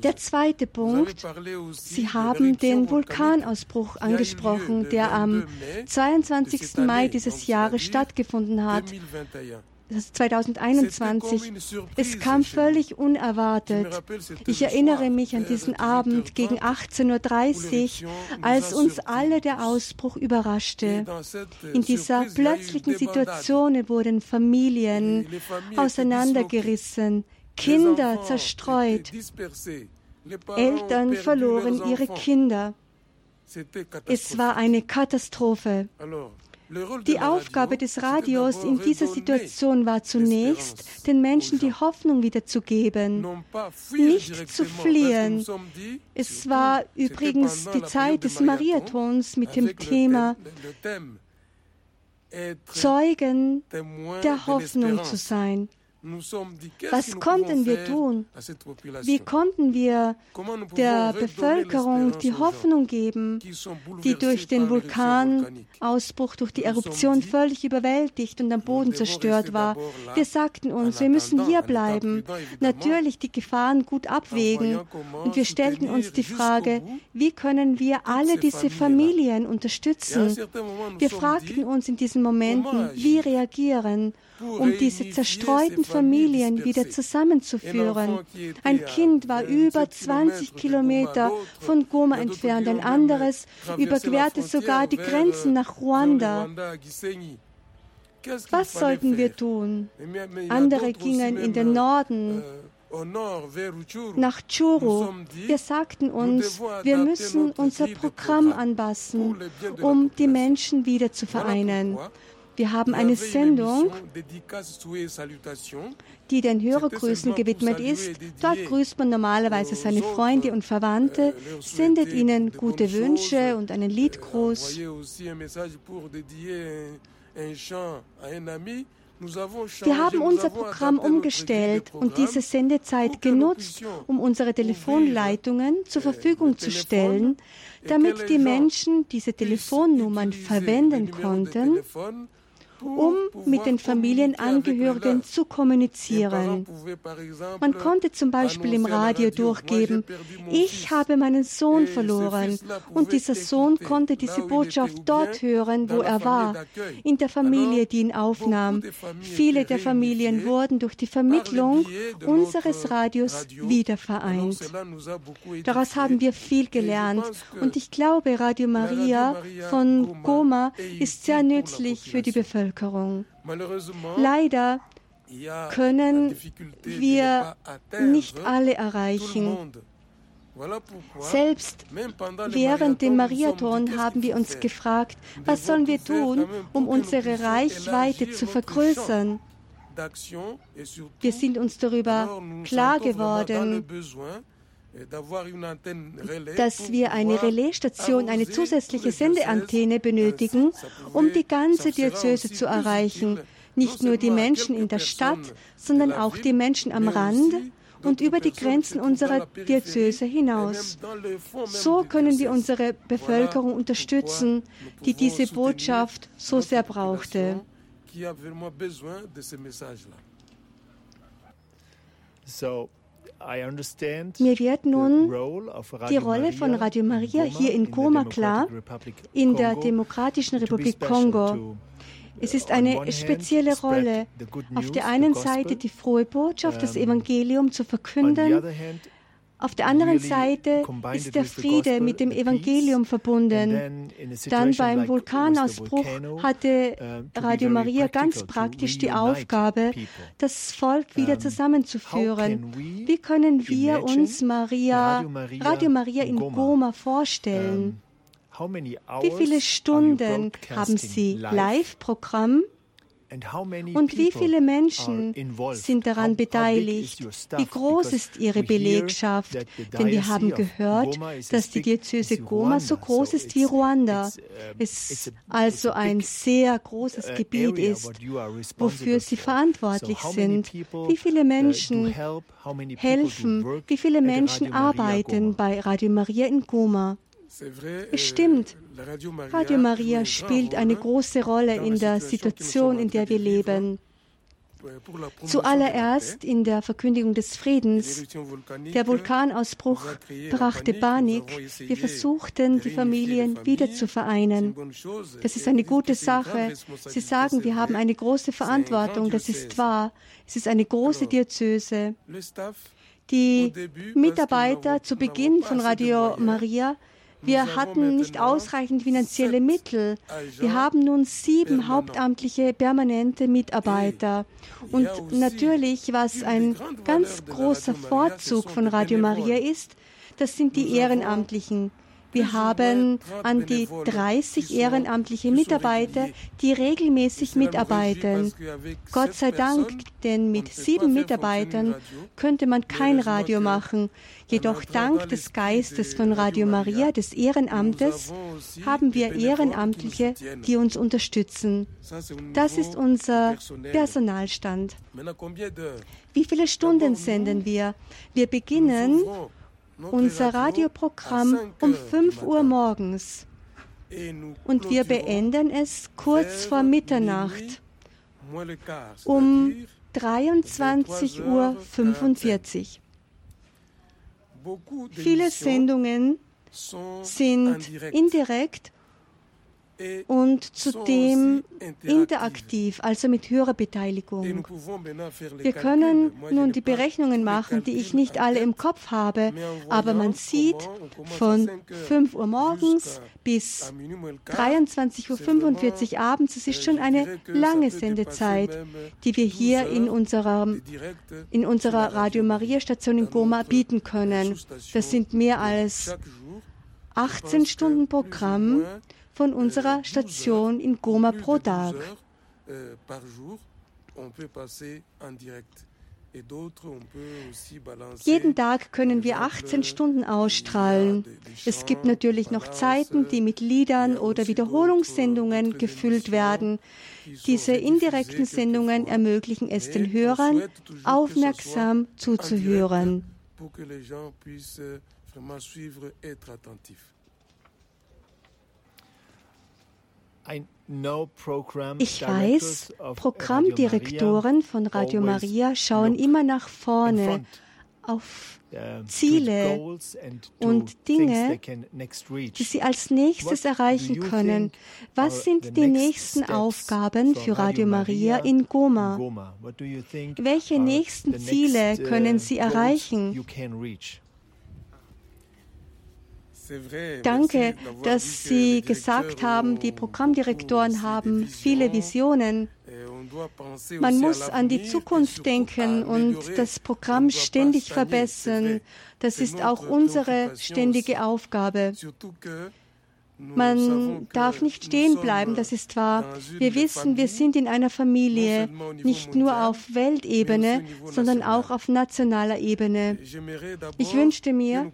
Der zweite Punkt, Sie haben den Vulkanausbruch angesprochen, der am 22. Mai dieses Jahres stattgefunden hat. 2021. Es kam völlig unerwartet. Ich erinnere mich an diesen Abend gegen 18.30 Uhr, als uns alle der Ausbruch überraschte. In dieser plötzlichen Situation wurden Familien auseinandergerissen, Kinder zerstreut, Eltern verloren ihre Kinder. Es war eine Katastrophe. Die Aufgabe des Radios in dieser Situation war zunächst, den Menschen die Hoffnung wiederzugeben, nicht zu fliehen. Es war übrigens die Zeit des Mariatons mit dem Thema Zeugen der Hoffnung zu sein. Was konnten wir tun? Wie konnten wir der Bevölkerung die Hoffnung geben, die durch den Vulkanausbruch, durch die Eruption völlig überwältigt und am Boden zerstört war? Wir sagten uns, wir müssen hier bleiben, natürlich die Gefahren gut abwägen. Und wir stellten uns die Frage, wie können wir alle diese Familien unterstützen? Wir fragten uns in diesen Momenten, wie reagieren um diese zerstreuten Familien wieder zusammenzuführen. Ein Kind war über 20 Kilometer von Goma entfernt, ein anderes überquerte sogar die Grenzen nach Ruanda. Was sollten wir tun? Andere gingen in den Norden, nach Churu. Wir sagten uns, wir müssen unser Programm anpassen, um die Menschen wieder zu vereinen. Wir haben eine Sendung, die den Hörergrüßen gewidmet ist. Dort grüßt man normalerweise seine Freunde und Verwandte, sendet ihnen gute Wünsche und einen Liedgruß. Wir haben unser Programm umgestellt und diese Sendezeit genutzt, um unsere Telefonleitungen zur Verfügung zu stellen, damit die Menschen diese Telefonnummern verwenden konnten, um mit den Familienangehörigen zu kommunizieren. Man konnte zum Beispiel im Radio durchgeben, ich habe meinen Sohn verloren und dieser Sohn konnte diese Botschaft dort hören, wo er war, in der Familie, die ihn aufnahm. Viele der Familien wurden durch die Vermittlung unseres Radios wieder vereint. Daraus haben wir viel gelernt und ich glaube, Radio Maria von Goma ist sehr nützlich für die Bevölkerung. Bevölkerung. Leider können wir nicht alle erreichen. Selbst während dem Mariathon haben wir uns gefragt, was sollen wir tun, um unsere Reichweite zu vergrößern. Wir sind uns darüber klar geworden, dass wir eine Relaisstation, eine zusätzliche Sendeantenne benötigen, um die ganze Diözese zu erreichen. Nicht nur die Menschen in der Stadt, sondern auch die Menschen am Rand und über die Grenzen unserer Diözese hinaus. So können wir unsere Bevölkerung unterstützen, die diese Botschaft so sehr brauchte. So, mir wird nun die Rolle von Radio Maria hier in Goma klar, in der Demokratischen Republik Kongo. Es ist eine spezielle Rolle, auf der einen Seite die frohe Botschaft, das Evangelium zu verkünden, auf der anderen Seite ist der Friede mit dem Evangelium verbunden. Dann beim Vulkanausbruch hatte Radio Maria ganz praktisch die Aufgabe, das Volk wieder zusammenzuführen. Wie können wir uns Maria, Radio Maria in Goma vorstellen? Wie viele Stunden haben Sie Live-Programm? Und wie viele Menschen sind daran beteiligt? Wie groß ist ihre Belegschaft? Denn wir haben gehört, dass die Diözese Goma so groß ist wie Ruanda. Es also ein sehr großes Gebiet ist, wofür sie verantwortlich sind. Wie viele Menschen helfen? Wie viele Menschen arbeiten bei Radio Maria in Goma? Es stimmt, Radio Maria spielt eine große Rolle in der Situation, in der wir leben. Zuallererst in der Verkündigung des Friedens. Der Vulkanausbruch brachte Panik. Wir versuchten, die Familien wieder zu vereinen. Das ist eine gute Sache. Sie sagen, wir haben eine große Verantwortung. Das ist wahr. Es ist eine große Diözese. Die Mitarbeiter zu Beginn von Radio Maria wir hatten nicht ausreichend finanzielle Mittel. Wir haben nun sieben hauptamtliche permanente Mitarbeiter. Und natürlich, was ein ganz großer Vorzug von Radio Maria ist, das sind die Ehrenamtlichen. Wir haben an die 30 ehrenamtliche Mitarbeiter, die regelmäßig mitarbeiten. Gott sei Dank, denn mit sieben Mitarbeitern könnte man kein Radio machen. Jedoch dank des Geistes von Radio Maria, des Ehrenamtes, haben wir Ehrenamtliche, die uns unterstützen. Das ist unser Personalstand. Wie viele Stunden senden wir? Wir beginnen unser Radioprogramm um 5 Uhr morgens und wir beenden es kurz vor Mitternacht um 23.45 Uhr. Viele Sendungen sind indirekt und zudem interaktiv, also mit höherer Beteiligung. Wir können nun die Berechnungen machen, die ich nicht alle im Kopf habe, aber man sieht von 5 Uhr morgens bis 23.45 Uhr abends, es ist schon eine lange Sendezeit, die wir hier in unserer, in unserer Radio Maria Station in Goma bieten können. Das sind mehr als 18 Stunden Programm von unserer Station in Goma pro Tag. euh. Jeden Tag können wir 18 Stunden ausstrahlen. Es gibt natürlich noch Zeiten, die mit Liedern oder Wiederholungssendungen gefüllt werden. Diese indirekten Sendungen ermöglichen es den Hörern, aufmerksam zuzuhören. Ich weiß, Programmdirektoren von Radio Maria schauen immer nach vorne auf Ziele und Dinge, die sie als nächstes erreichen können. Was sind die nächsten Aufgaben für Radio Maria in Goma? Welche nächsten Ziele können uh, sie erreichen? Danke, dass Sie gesagt haben, die Programmdirektoren haben viele Visionen. Man muss an die Zukunft denken und das Programm ständig verbessern. Das ist auch unsere ständige Aufgabe. Man darf nicht stehen bleiben, das ist wahr. Wir wissen, wir sind in einer Familie, nicht nur auf Weltebene, sondern auch auf nationaler Ebene. Ich wünschte mir,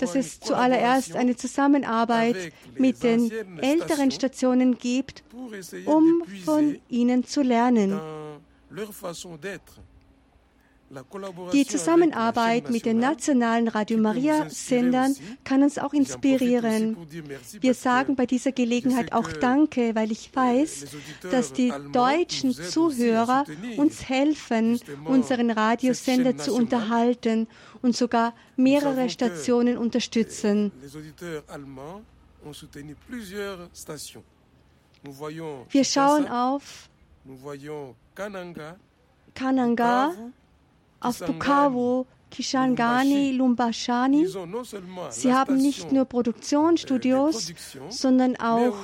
dass es zuallererst eine Zusammenarbeit mit den älteren Stationen gibt, um von ihnen zu lernen. Die Zusammenarbeit mit den nationalen Radio Maria-Sendern kann uns auch inspirieren. Wir sagen bei dieser Gelegenheit auch Danke, weil ich weiß, dass die deutschen Zuhörer uns helfen, unseren Radiosender zu unterhalten und sogar mehrere Stationen unterstützen. Wir schauen auf Kananga, auf Bukavu, Kishangani, Lumbashani. Sie haben nicht nur Produktionsstudios, sondern auch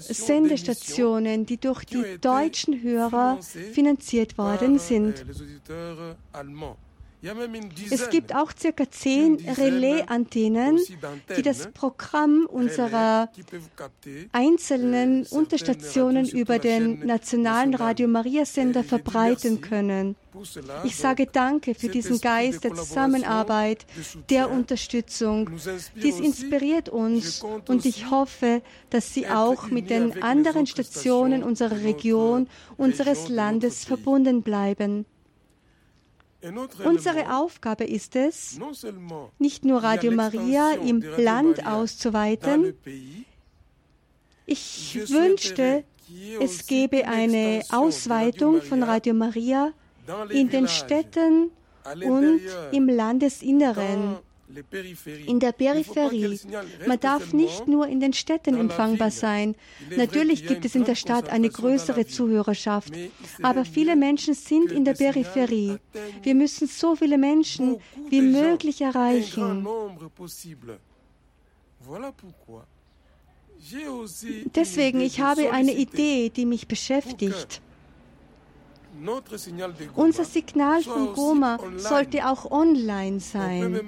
Sendestationen, die durch die deutschen Hörer finanziert worden sind. Es gibt auch circa zehn Relais-Antennen, die das Programm unserer einzelnen Unterstationen über den nationalen Radio Maria Sender verbreiten können. Ich sage Danke für diesen Geist der Zusammenarbeit, der Unterstützung. Dies inspiriert uns und ich hoffe, dass Sie auch mit den anderen Stationen unserer Region, unseres Landes verbunden bleiben. Unsere Aufgabe ist es, nicht nur Radio Maria im Land auszuweiten. Ich wünschte, es gäbe eine Ausweitung von Radio Maria in den Städten und im Landesinneren in der Peripherie. Man darf nicht nur in den Städten empfangbar sein. Natürlich gibt es in der Stadt eine größere Zuhörerschaft, aber viele Menschen sind in der Peripherie. Wir müssen so viele Menschen wie möglich erreichen. Deswegen, ich habe eine Idee, die mich beschäftigt. Unser Signal von Goma sollte auch online sein.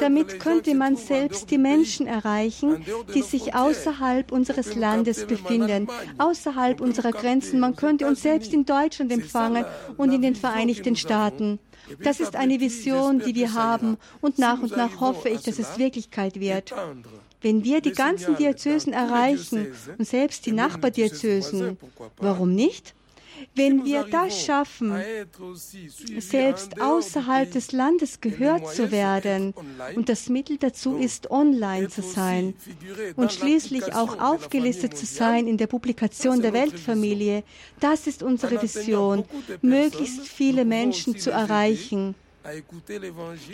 Damit könnte man selbst die Menschen erreichen, die sich außerhalb unseres Landes befinden, außerhalb unserer Grenzen. Man könnte uns selbst in Deutschland empfangen und in den Vereinigten Staaten. Das ist eine Vision, die wir haben und nach und nach hoffe ich, dass es Wirklichkeit wird. Wenn wir die ganzen Diözesen erreichen und selbst die Nachbardiözesen, warum nicht? Wenn wir das schaffen, selbst außerhalb des Landes gehört zu werden, und das Mittel dazu ist, online zu sein und schließlich auch aufgelistet zu sein in der Publikation der Weltfamilie, das ist unsere Vision, möglichst viele Menschen zu erreichen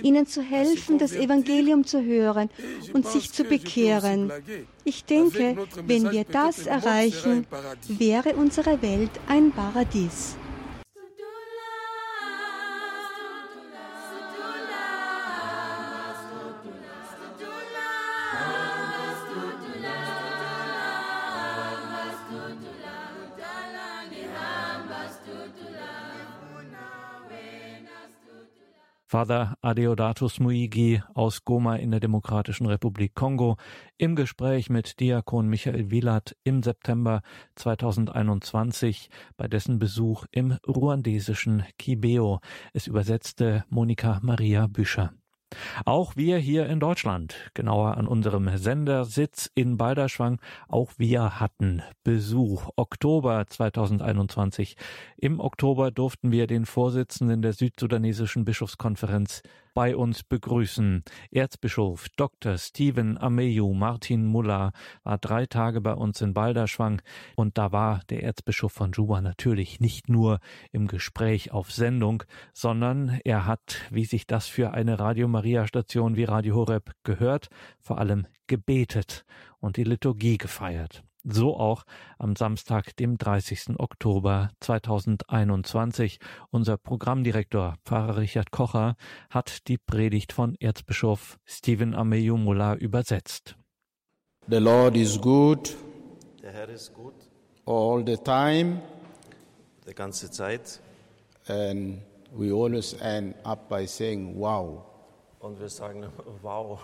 ihnen zu helfen, das Evangelium zu hören und sich zu bekehren. Ich denke, wenn wir das erreichen, wäre unsere Welt ein Paradies. Father Adeodatus Muigi aus Goma in der Demokratischen Republik Kongo im Gespräch mit Diakon Michael Wielert im September 2021 bei dessen Besuch im ruandesischen Kibeo. Es übersetzte Monika Maria Büscher. Auch wir hier in Deutschland, genauer an unserem Sendersitz in Balderschwang, auch wir hatten Besuch. Oktober 2021. Im Oktober durften wir den Vorsitzenden der südsudanesischen Bischofskonferenz bei uns begrüßen. Erzbischof Dr. Stephen Ameyu Martin Muller war drei Tage bei uns in Balderschwang und da war der Erzbischof von Juba natürlich nicht nur im Gespräch auf Sendung, sondern er hat, wie sich das für eine Radio Maria Station wie Radio Horeb gehört, vor allem gebetet und die Liturgie gefeiert. So auch am Samstag, dem 30. Oktober 2021. Unser Programmdirektor, Pfarrer Richard Kocher, hat die Predigt von Erzbischof Stephen Ameyumula übersetzt. The Lord is good. Der Herr ist gut. All the time. Die ganze Zeit. And we always end up by saying wow. Und wir sagen wow.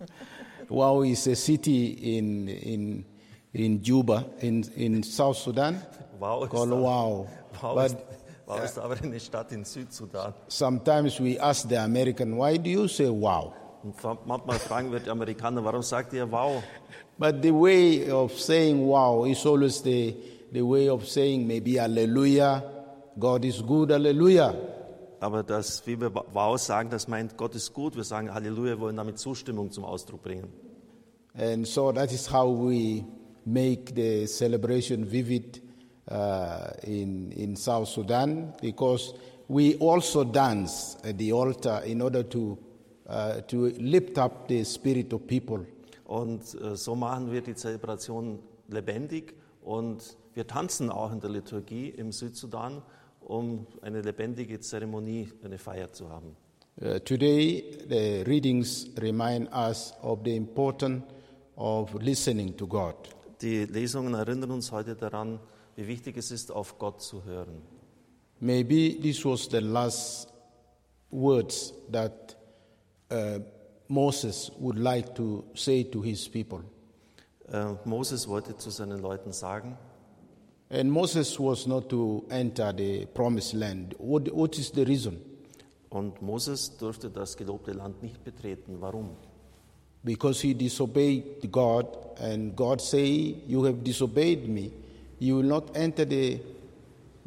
wow is a city in in in Juba, in, in South Sudan. Wow. Called wow. Wow, but, ist, wow ist aber eine Stadt in Südsudan. Sometimes we ask the American, why do you say wow? Und manchmal fragen wir die Amerikaner, warum sagt ihr wow? But the way of saying wow is always the, the way of saying maybe hallelujah, God is good, hallelujah. Aber das, wie wir wow sagen, das meint, Gott ist gut. Wir sagen Halleluja, wollen damit Zustimmung zum Ausdruck bringen. And so that is how we make the celebration vivid uh, in, in South Sudan because we also dance at the altar in order to, uh, to lift up the spirit of people. Und uh, so machen wir die Zelebration lebendig und wir tanzen auch in der Liturgie im Südsudan, um eine lebendige Zeremonie, eine Feier zu haben. Uh, today, the readings remind us of the importance of listening to God. Die Lesungen erinnern uns heute daran, wie wichtig es ist, auf Gott zu hören. Maybe this was the last words that uh, Moses would like to say to his people. Uh, Moses wollte zu seinen Leuten sagen. And Moses was not to enter the promised land. What, what is the reason? Und Moses durfte das gelobte Land nicht betreten. Warum? Because he disobeyed God, and God say, "You have disobeyed me; you will not enter the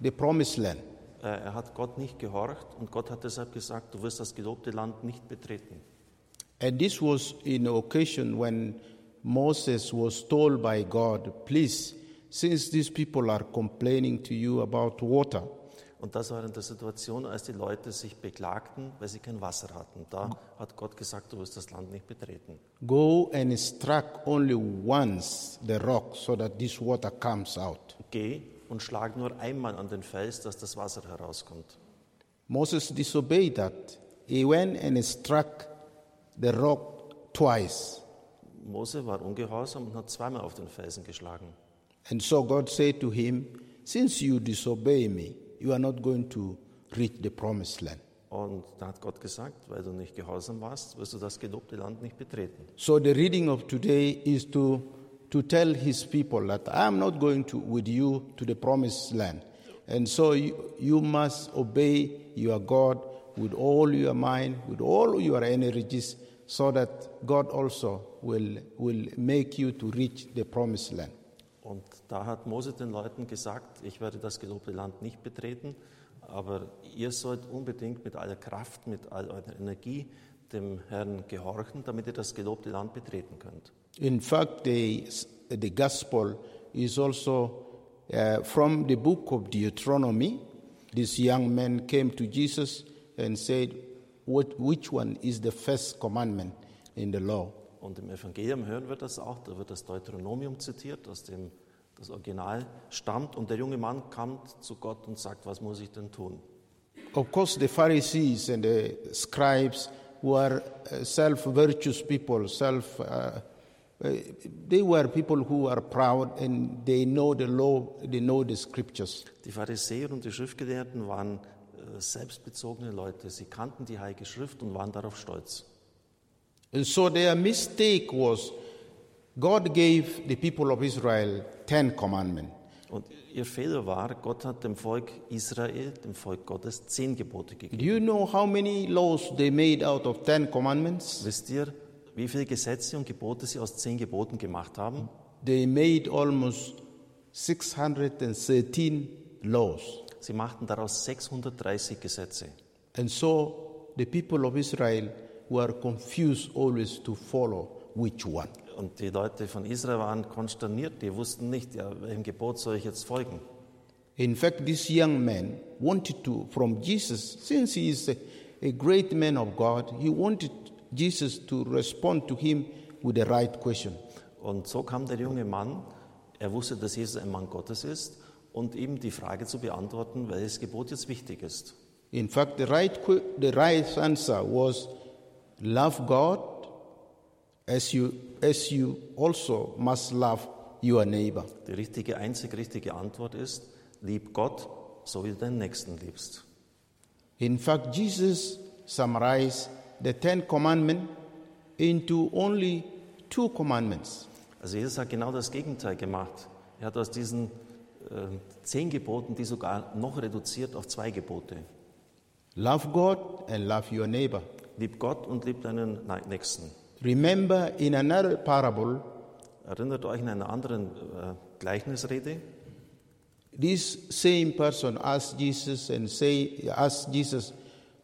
the promised land." Äh, er hat Gott nicht gehorcht und Gott hat deshalb gesagt, du wirst das gelobte Land nicht betreten. And this was in a occasion when Moses was told by God, "Please, since these people are complaining to you about water." Und das war in der Situation, als die Leute sich beklagten, weil sie kein Wasser hatten. Da hat Gott gesagt, du wirst das Land nicht betreten. Go and strike only once the rock so that this water comes out. Geh und schlag nur einmal an den Fels, dass das Wasser herauskommt. Moses disobeyed that. He went and struck the rock twice. Mose war ungehorsam und hat zweimal auf den Felsen geschlagen. And so God said to him, since you disobey me, you are not going to reach the promised land. Und da hat Gott gesagt, weil du nicht gehorsam warst, wirst du das gelobte Land nicht betreten. So the reading of today is to to tell his people that I am not going to with you to the promised land. And so you, you must obey your God with all your mind, with all your energies, so that God also will, will make you to reach the promised land. Und da hat Mose den Leuten gesagt, ich werde das gelobte Land nicht betreten, aber ihr sollt unbedingt mit aller Kraft, mit all eurer Energie dem Herrn gehorchen, damit ihr das gelobte Land betreten könnt. In fact, the, the gospel is also uh, from the book of Deuteronomy. This young man came to Jesus and said, What, which one is the first commandment in the law? Und im Evangelium hören wir das auch, da wird das Deuteronomium zitiert, aus dem das Original stammt. Und der junge Mann kam zu Gott und sagt, was muss ich denn tun? Of course, the Pharisees and the scribes were uh, self-virtuous people, self. Uh, uh, they were people who are proud and they know the law, they know the scriptures. Die Pharisäer und die Schriftgelehrten waren äh, selbstbezogene Leute. Sie kannten die Heilige Schrift und waren darauf stolz. And so their mistake was God gave the people of Israel ten commandments. Und ihr Fehler war, Gott hat dem Volk Israel, dem Volk Gottes, zehn Gebote gegeben. Do you know how many laws they made out of ten commandments? Wisst ihr, wie viele Gesetze und Gebote sie aus zehn Geboten gemacht haben? They made almost 613 laws. Sie machten daraus 630 Gesetze. And so the people of Israel were confused always to follow which one. Und die Leute von Israel waren konsterniert, die wussten nicht, ja, welchem Gebot soll ich jetzt folgen. In fact, this young man wanted to, from Jesus, since he is a, a great man of God, he wanted Jesus to respond to him with the right question. Und so kam der junge Mann, er wusste, dass Jesus ein Mann Gottes ist und ihm die Frage zu beantworten, welches Gebot jetzt wichtig ist. In fact, the right, the right answer was love God as you, as you also must love your neighbor. Die richtige, einzig richtige Antwort ist, lieb Gott, so wie du deinen Nächsten liebst. In fact, Jesus summarized the Ten Commandments into only two commandments. Also Jesus hat genau das Gegenteil gemacht. Er hat aus diesen äh, zehn Geboten die sogar noch reduziert auf zwei Gebote. Love God and love your neighbor. Lieb Gott und lieb deinen Nächsten. Remember in another parable. Erinnert euch in einer anderen äh, Gleichnisrede. This same person asked Jesus and say asked Jesus,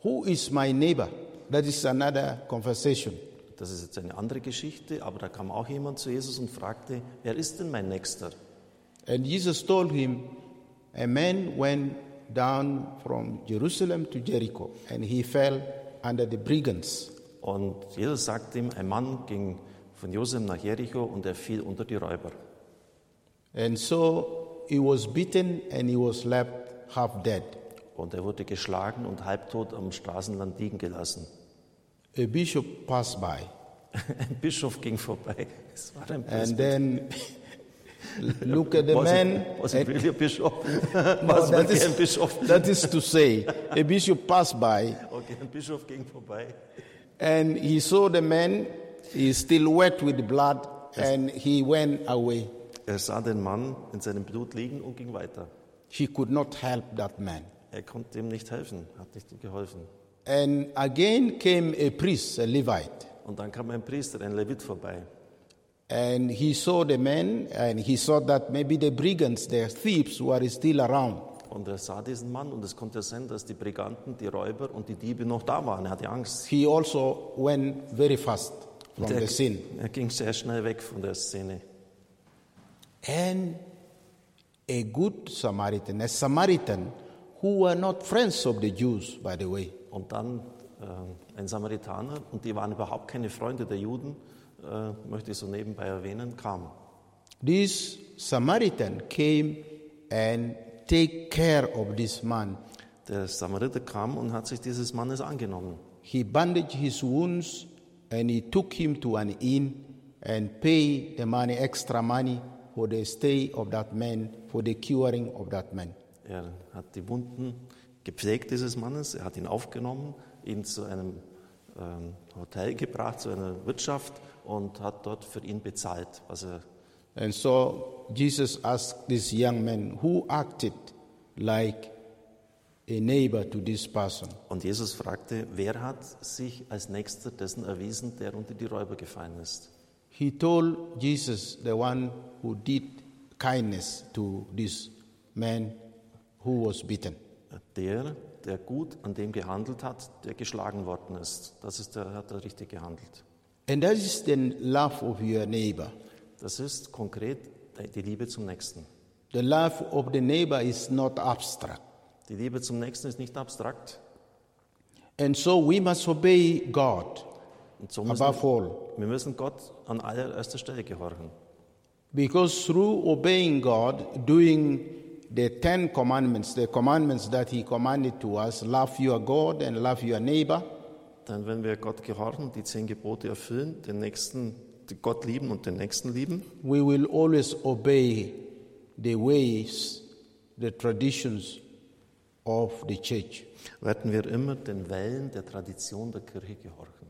"Who is my neighbor?" That is another conversation. Das ist jetzt eine andere Geschichte, aber da kam auch jemand zu Jesus und fragte, wer ist denn mein Nächster? And Jesus told him, a man went down from Jerusalem to Jericho and he fell under the brigands. Und Jesus sagte ihm, ein Mann ging von Jerusalem nach Jericho und er fiel unter die Räuber. And so he was beaten and he was left half dead. Und er wurde geschlagen und halbtot am Straßenland liegen gelassen. A bishop passed by. ein Bischof ging vorbei. Es war ein And then look at the was man. It, was it really a bishop? no, that, is, ein Bischof? that is to say, a bishop passed by. Okay, ein Bischof ging vorbei. And he saw the man, he is still wet with blood, and he went away. Er sah den Mann in seinem Blut liegen und ging weiter. He could not help that man. Er konnte ihm nicht helfen, hat nicht ihm geholfen. And again came a priest, a Levite. Und dann kam ein Priester, ein Levit vorbei. And he saw the man and he saw that maybe the brigands, the thieves were still around. Und er sah diesen Mann und es konnte sein, dass die Briganten, die Räuber und die Diebe noch da waren. Er hatte Angst. He also went very fast from er, the scene. Er ging sehr schnell weg von der Szene. And a good Samaritan, a Samaritan who were not friends of the Jews, by the way. Und dann äh, ein Samaritaner, und die waren überhaupt keine Freunde der Juden, äh, möchte ich so nebenbei erwähnen, kam. This Samaritan came and take care of this man. Der Samariter kam und hat sich dieses Mannes angenommen. He bandaged his wounds and he took him to an inn and paid the money, extra money for the stay of that man, for the curing of that man. Er hat die Wunden gepflegt dieses Mannes, er hat ihn aufgenommen, ihn zu einem ähm, Hotel gebracht, zu einer Wirtschaft und hat dort für ihn bezahlt, was er And so Jesus asked this young man, who acted like a neighbor to this person? Und Jesus fragte, wer hat sich als Nächster dessen erwiesen, der unter die Räuber gefallen ist? He told Jesus, the one who did kindness to this man who was beaten. Der, der gut an dem gehandelt hat, der geschlagen worden ist. Das ist der, hat er richtig gehandelt. And that is the love of your neighbor. Das ist konkret die Liebe zum Nächsten. The love of the neighbor is not abstract. Die Liebe zum Nächsten ist nicht abstrakt. And so we must obey God Und so müssen above all. Wir müssen Gott an allererster Stelle gehorchen. Because through obeying God, doing the Ten Commandments, the commandments that He commanded to us, love your God and love your neighbor, Denn wenn wir Gott gehorchen, die zehn Gebote erfüllen, den Nächsten, Gott lieben und den Nächsten lieben, we will always obey the ways, the traditions of the church. Werden wir immer den Wellen der Tradition der Kirche gehorchen.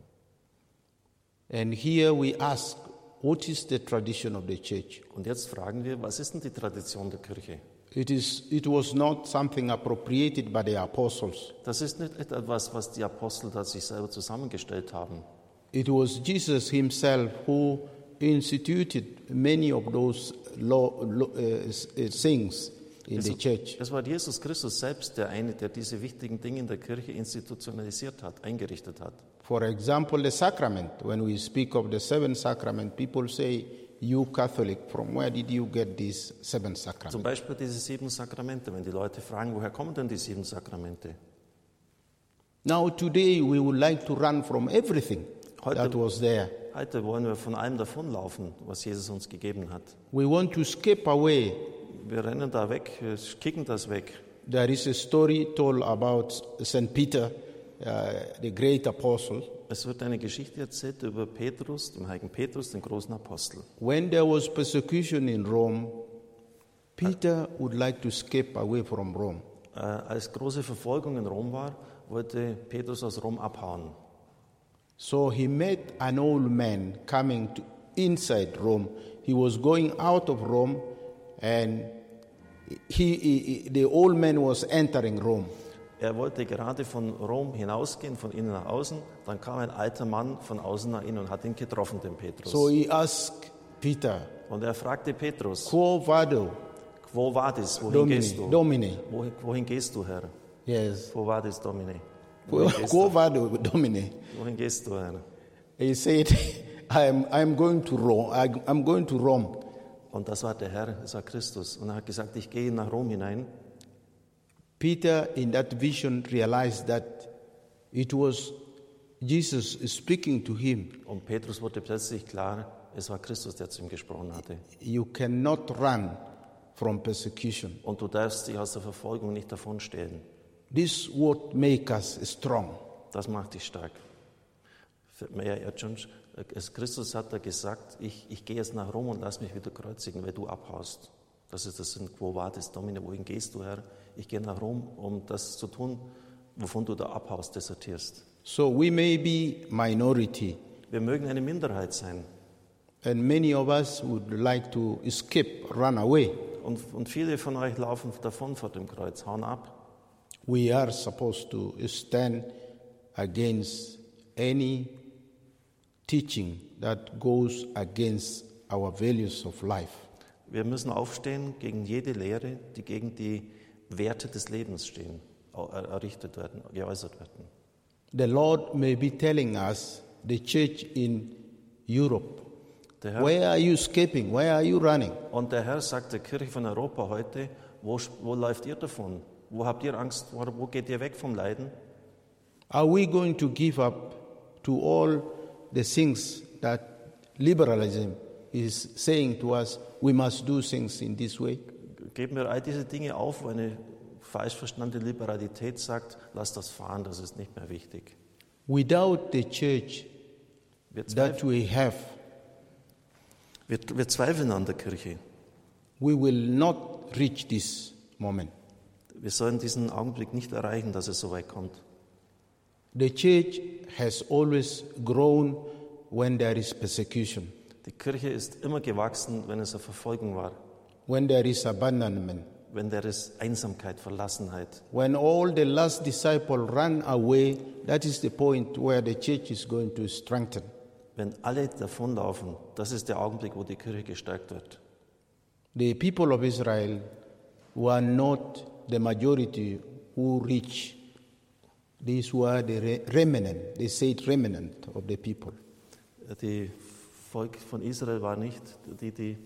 And here we ask, what is the tradition of the church? Und jetzt fragen wir, was ist denn die Tradition der Kirche? It, is, it was not something appropriated by the apostles. Das ist nicht etwas, was die Apostel da sich selber zusammengestellt haben. It was Jesus himself who instituted many of those law, law, uh, things in es, the church. Es war Jesus Christus selbst, der eine, der diese wichtigen Dinge in der Kirche institutionalisiert hat, eingerichtet hat. For example, the sacrament. When we speak of the seven sacrament, people say, "You Catholic, from where did you get these seven sacraments?" Zum Beispiel diese sieben Sakramente. Wenn die Leute fragen, woher kommen denn die sieben Sakramente? Now today we would like to run from everything Heute, that was there. heute wollen wir von allem davonlaufen, was Jesus uns gegeben hat. We want to skip away. Wir rennen da weg, wir kicken das weg. There is a story told about St. Peter, uh, the great apostle. Es wird eine Geschichte erzählt über Petrus, dem heiligen Petrus, den großen Apostel. When there was persecution in Rome, Peter would like to escape away from Rome. Äh, als große Verfolgung in Rom war, wollte Petrus aus Rom abhauen. So he met an old man coming to inside Rome. He was going out of Rome, and he, he- the old man was entering Rome. Er wollte gerade von Rom hinausgehen, von innen nach außen. Dann kam ein alter Mann von außen nach innen und hat ihn getroffen, den Petrus. So he asked Peter, und er fragte Petrus, Quo vado, Quo vadis, wohin Domine, gehst du? Domine. Wohin, wohin gehst du, Herr? Yes. Quo vadis, Domine? Quo Wohin gehst, quo du? vado, Domine. wohin gehst du, Herr? He said, I'm, I'm going to Rome. I, I'm going to Rome. Und das war der Herr, das war Christus. Und er hat gesagt, ich gehe nach Rom hinein. Peter, in that vision, realized that it was Jesus speaking to him. Und Petrus wurde plötzlich klar, es war Christus, der zu ihm gesprochen hatte. You cannot run from persecution. Und du darfst dich aus der Verfolgung nicht davonstehlen. This what make us strong. Das macht dich stark. Christus hat da gesagt, ich, ich gehe jetzt nach Rom und lass mich wieder kreuzigen, weil du abhaust. Das ist das Quo vadis Domine, wohin gehst du, Herr? Ich gehe nach Rom, um das zu tun, wovon du da abhaust, desertierst. So we may be minority, Wir mögen eine Minderheit sein. and many of us would like to escape, run away. Und, und viele von euch laufen davon vor dem Kreuz, hauen ab. We are supposed to stand against any teaching that goes against our values of life. Wir müssen aufstehen gegen jede Lehre, die gegen die Werte des Lebens stehen, er- errichtet werden, geäußert werden. The Lord may be telling us, the church in Europe, Herr, where are you escaping? Where are you running? und der Herr sagt der Kirche von Europa heute, wo, wo läuft ihr davon? Wo habt ihr Angst? Wo, wo geht ihr weg vom Leiden? Are we going to give up to all the things that liberalism is saying to us? We must do things in this way. Geben wir all diese Dinge auf, wo eine falsch verstandene Liberalität sagt, lass das fahren, das ist nicht mehr wichtig. Without the church Wir that zweifeln, we have, wir, wir zweifeln an der Kirche. we will not reach this moment. Wir sollen diesen Augenblick nicht erreichen, dass es so weit kommt. The church has always grown when there is persecution, Die Kirche ist immer gewachsen, wenn es eine Verfolgung war, when there is abandonment, wenn there ist Einsamkeit, Verlassenheit. when all the last disciple run away. That is the point where the church is going to strengthen. Wenn alle davonlaufen, das ist der Augenblick, wo die Kirche gestärkt wird. The people of Israel were not the majority who reached. These were the re- remnant. They said remnant of the people. Die Volk von Israel war nicht die, die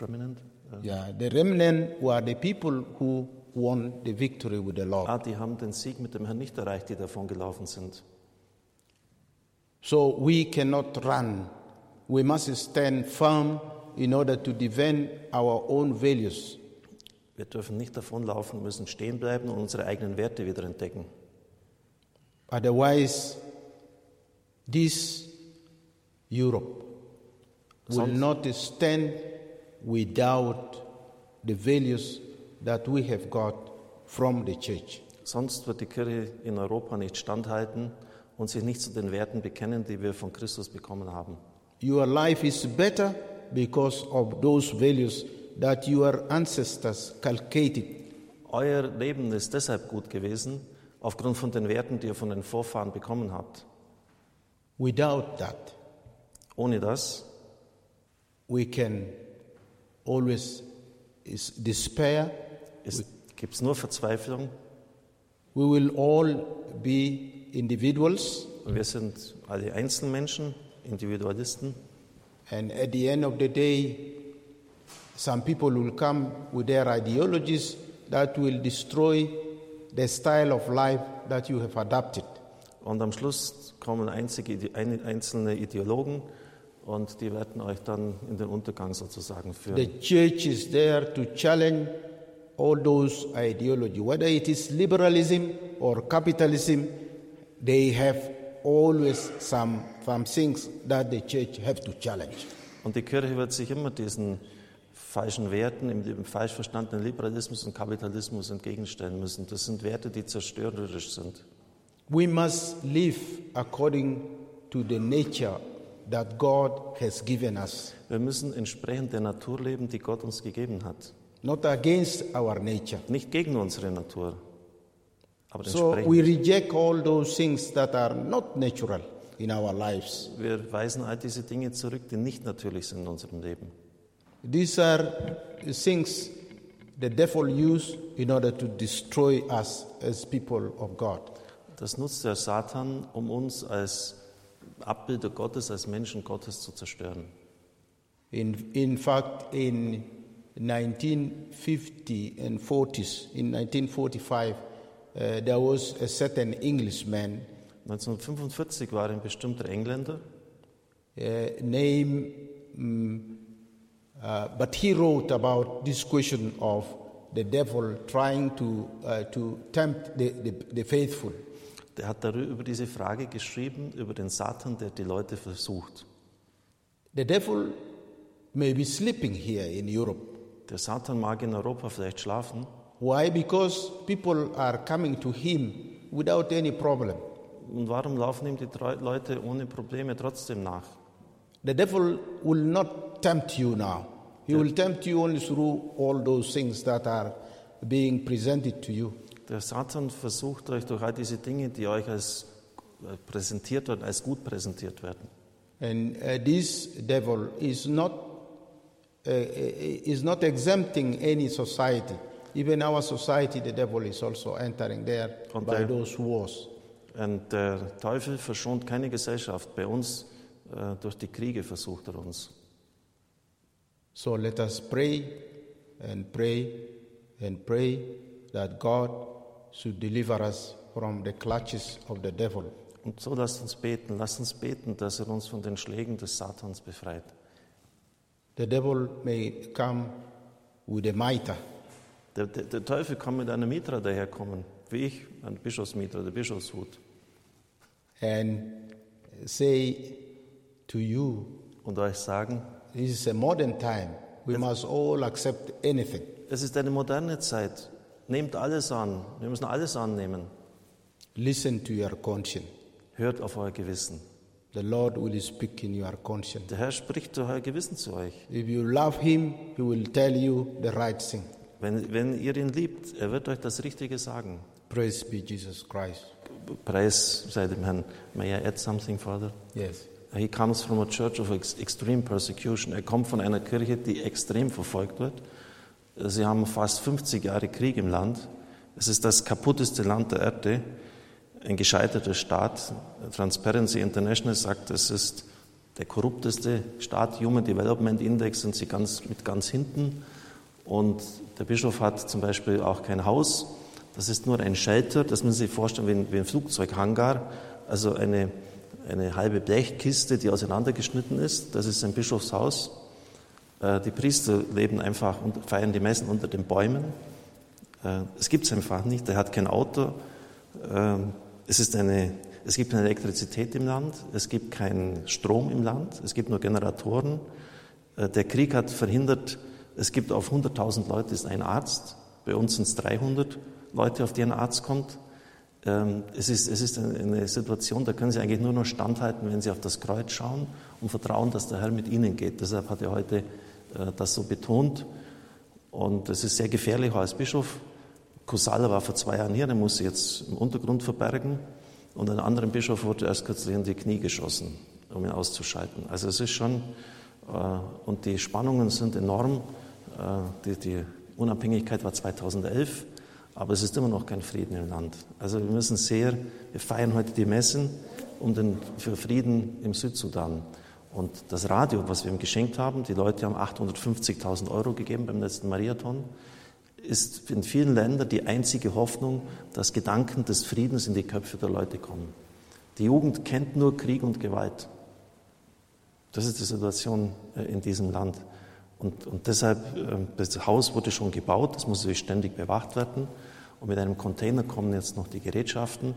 Remnant. Yeah, the remnant were the people who won the victory with the Lord. Ah, die haben den Sieg mit dem Herrn nicht erreicht, die davongelaufen sind. So we cannot run. We must stand firm in order to defend our own values. Wir dürfen nicht davonlaufen, müssen stehen bleiben und unsere eigenen Werte wieder entdecken. Otherwise, this Europe will Sonst- not stand without the values that we have got from the church. sonst wird die Kirche in Europa nicht standhalten und sich nicht zu den Werten bekennen, die wir von Christus bekommen haben. Your life is better because of those values that your ancestors calculated. Euer Leben ist deshalb gut gewesen, aufgrund von den Werten, die ihr von den Vorfahren bekommen habt. Without that, ohne das, we can always is despair. Es gibt nur Verzweiflung. We will all be individuals. Wir sind alle Einzelmenschen, Individualisten. And at the end of the day, some people will come with their ideologies that will destroy the style of life that you have adopted. Und am Schluss kommen einzige, einzelne Ideologen und die werden euch dann in den Untergang sozusagen führen. The church is there to challenge all those ideology, whether it is liberalism or capitalism, they have always some, some things that the church have to challenge. Und die Kirche wird sich immer diesen falschen Werten, im, falsch verstandenen Liberalismus und Kapitalismus entgegenstellen müssen. Das sind Werte, die zerstörerisch sind. We must live according to the nature that God has given us. Wir müssen entsprechend der Natur leben, die Gott uns gegeben hat. Not against our nature. Nicht gegen unsere Natur. Aber so we reject all those things that are not natural in our lives. Wir weisen all diese Dinge zurück, die nicht natürlich sind in unserem Leben. These are things the devil used in order to destroy us as people of God. Das nutzt der Satan, um uns als Abbilder Gottes, als Menschen Gottes zu zerstören. In, in fact, in 1950 and 40s, in 1945, uh, there was a certain Englishman. 1945 war ein bestimmter Engländer. Uh, name, um, uh, but he wrote about this question of the devil trying to, uh, to tempt the, the, the faithful. Der hat darüber über diese Frage geschrieben, über den Satan, der die Leute versucht. The devil may be sleeping here in Europe. Der Satan mag in Europa vielleicht schlafen. Why? Because people are coming to him without any problem. Und warum laufen ihm die Leute ohne Probleme trotzdem nach? The devil will not tempt you now. He will tempt you only through all those things that are being presented to you. Der Satan versucht euch durch all diese Dinge, die euch als äh, präsentiert und als gut präsentiert werden. And uh, this devil is not uh, uh, is not exempting any society. Even our society, the devil is also entering there und by der, those wars. Und der Teufel verschont keine Gesellschaft. Bei uns uh, durch die Kriege versucht er uns. So let us pray and pray and pray that God should deliver us from the clutches of the devil. Und so lasst uns beten, lasst uns beten, dass er uns von den Schlägen des Satans befreit. The devil may come with a mitre. Der, der, der Teufel kann mit einer Mitra daherkommen, wie ich, ein Bischofsmitra, der Bischofshut. And say to you, und euch sagen, this is a modern time. We must all accept anything. Es ist eine moderne Zeit. Nehmt alles an. Wir müssen alles annehmen. Listen to your conscience. Hört auf euer Gewissen. The Lord will speak in your conscience. Der Herr spricht durch euer Gewissen zu euch. If you love him, he will tell you the right thing. Wenn, wenn ihr ihn liebt, er wird euch das Richtige sagen. Praise be Jesus Christ. Preis sei dem Herrn. May I add something, Father? Yes. He comes from a church of extreme persecution. Er kommt von einer Kirche, die extrem verfolgt wird. Sie haben fast 50 Jahre Krieg im Land. Es ist das kaputteste Land der Erde, ein gescheiterter Staat. Transparency International sagt, es ist der korrupteste Staat. Human Development Index sind sie ganz, mit ganz hinten. Und der Bischof hat zum Beispiel auch kein Haus. Das ist nur ein Shelter, das müssen Sie sich vorstellen wie ein, wie ein Flugzeughangar. Also eine, eine halbe Blechkiste, die auseinandergeschnitten ist. Das ist ein Bischofshaus. Äh, die Priester leben einfach und feiern die Messen unter den Bäumen. Äh, es gibt es einfach nicht. Er hat kein Auto. Ähm, es, ist eine, es gibt keine Elektrizität im Land. Es gibt keinen Strom im Land. Es gibt nur Generatoren. Äh, der Krieg hat verhindert, es gibt auf 100.000 Leute ist ein Arzt. Bei uns sind es 300. Leute, auf die ein Arzt kommt. Ähm, es ist, es ist eine Situation, da können Sie eigentlich nur noch standhalten, wenn Sie auf das Kreuz schauen und vertrauen, dass der Herr mit Ihnen geht. Deshalb hat er heute das so betont. Und es ist sehr gefährlich als Bischof. Kusala war vor zwei Jahren hier, der muss sich jetzt im Untergrund verbergen. Und ein anderer Bischof wurde erst kürzlich in die Knie geschossen, um ihn auszuschalten. Also es ist schon, äh, und die Spannungen sind enorm. Äh, die, die Unabhängigkeit war 2011, aber es ist immer noch kein Frieden im Land. Also wir müssen sehr, wir feiern heute die Messen um den, für Frieden im Südsudan. Und das Radio, was wir ihm geschenkt haben, die Leute haben 850.000 Euro gegeben beim letzten Marathon, ist in vielen Ländern die einzige Hoffnung, dass Gedanken des Friedens in die Köpfe der Leute kommen. Die Jugend kennt nur Krieg und Gewalt. Das ist die Situation äh, in diesem Land. Und, und deshalb, äh, das Haus wurde schon gebaut, das muss natürlich ständig bewacht werden. Und mit einem Container kommen jetzt noch die Gerätschaften.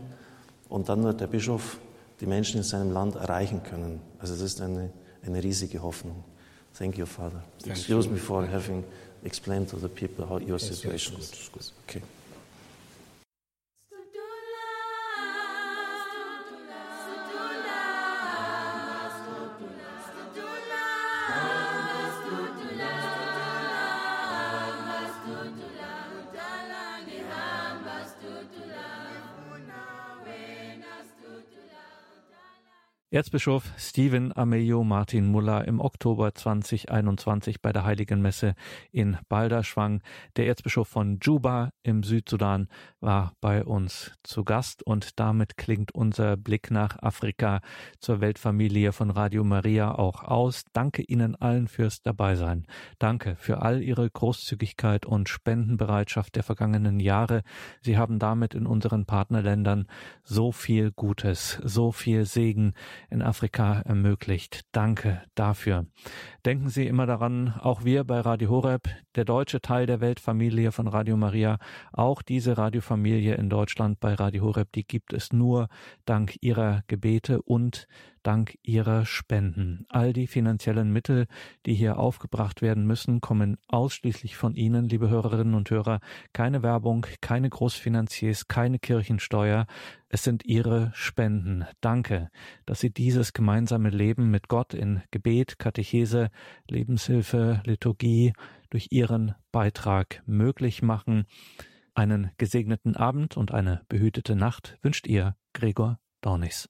Und dann wird der Bischof die Menschen in seinem Land erreichen können. Also das ist eine, eine riesige Hoffnung. Thank you, Father. Excuse me for having explained to the people how your situation is. Okay. Erzbischof Stephen Ameyo Martin Muller im Oktober 2021 bei der Heiligen Messe in Balderschwang. Der Erzbischof von Juba im Südsudan war bei uns zu Gast und damit klingt unser Blick nach Afrika zur Weltfamilie von Radio Maria auch aus. Danke Ihnen allen fürs Dabeisein. Danke für all Ihre Großzügigkeit und Spendenbereitschaft der vergangenen Jahre. Sie haben damit in unseren Partnerländern so viel Gutes, so viel Segen in Afrika ermöglicht. Danke dafür. Denken Sie immer daran, auch wir bei Radio Horeb, der deutsche Teil der Weltfamilie von Radio Maria, auch diese Radiofamilie in Deutschland bei Radio Horeb, die gibt es nur dank Ihrer Gebete und dank ihrer Spenden. All die finanziellen Mittel, die hier aufgebracht werden müssen, kommen ausschließlich von Ihnen, liebe Hörerinnen und Hörer. Keine Werbung, keine Großfinanziers, keine Kirchensteuer. Es sind Ihre Spenden. Danke, dass Sie dieses gemeinsame Leben mit Gott in Gebet, Katechese, Lebenshilfe, Liturgie durch Ihren Beitrag möglich machen. Einen gesegneten Abend und eine behütete Nacht wünscht Ihr Gregor Dornis.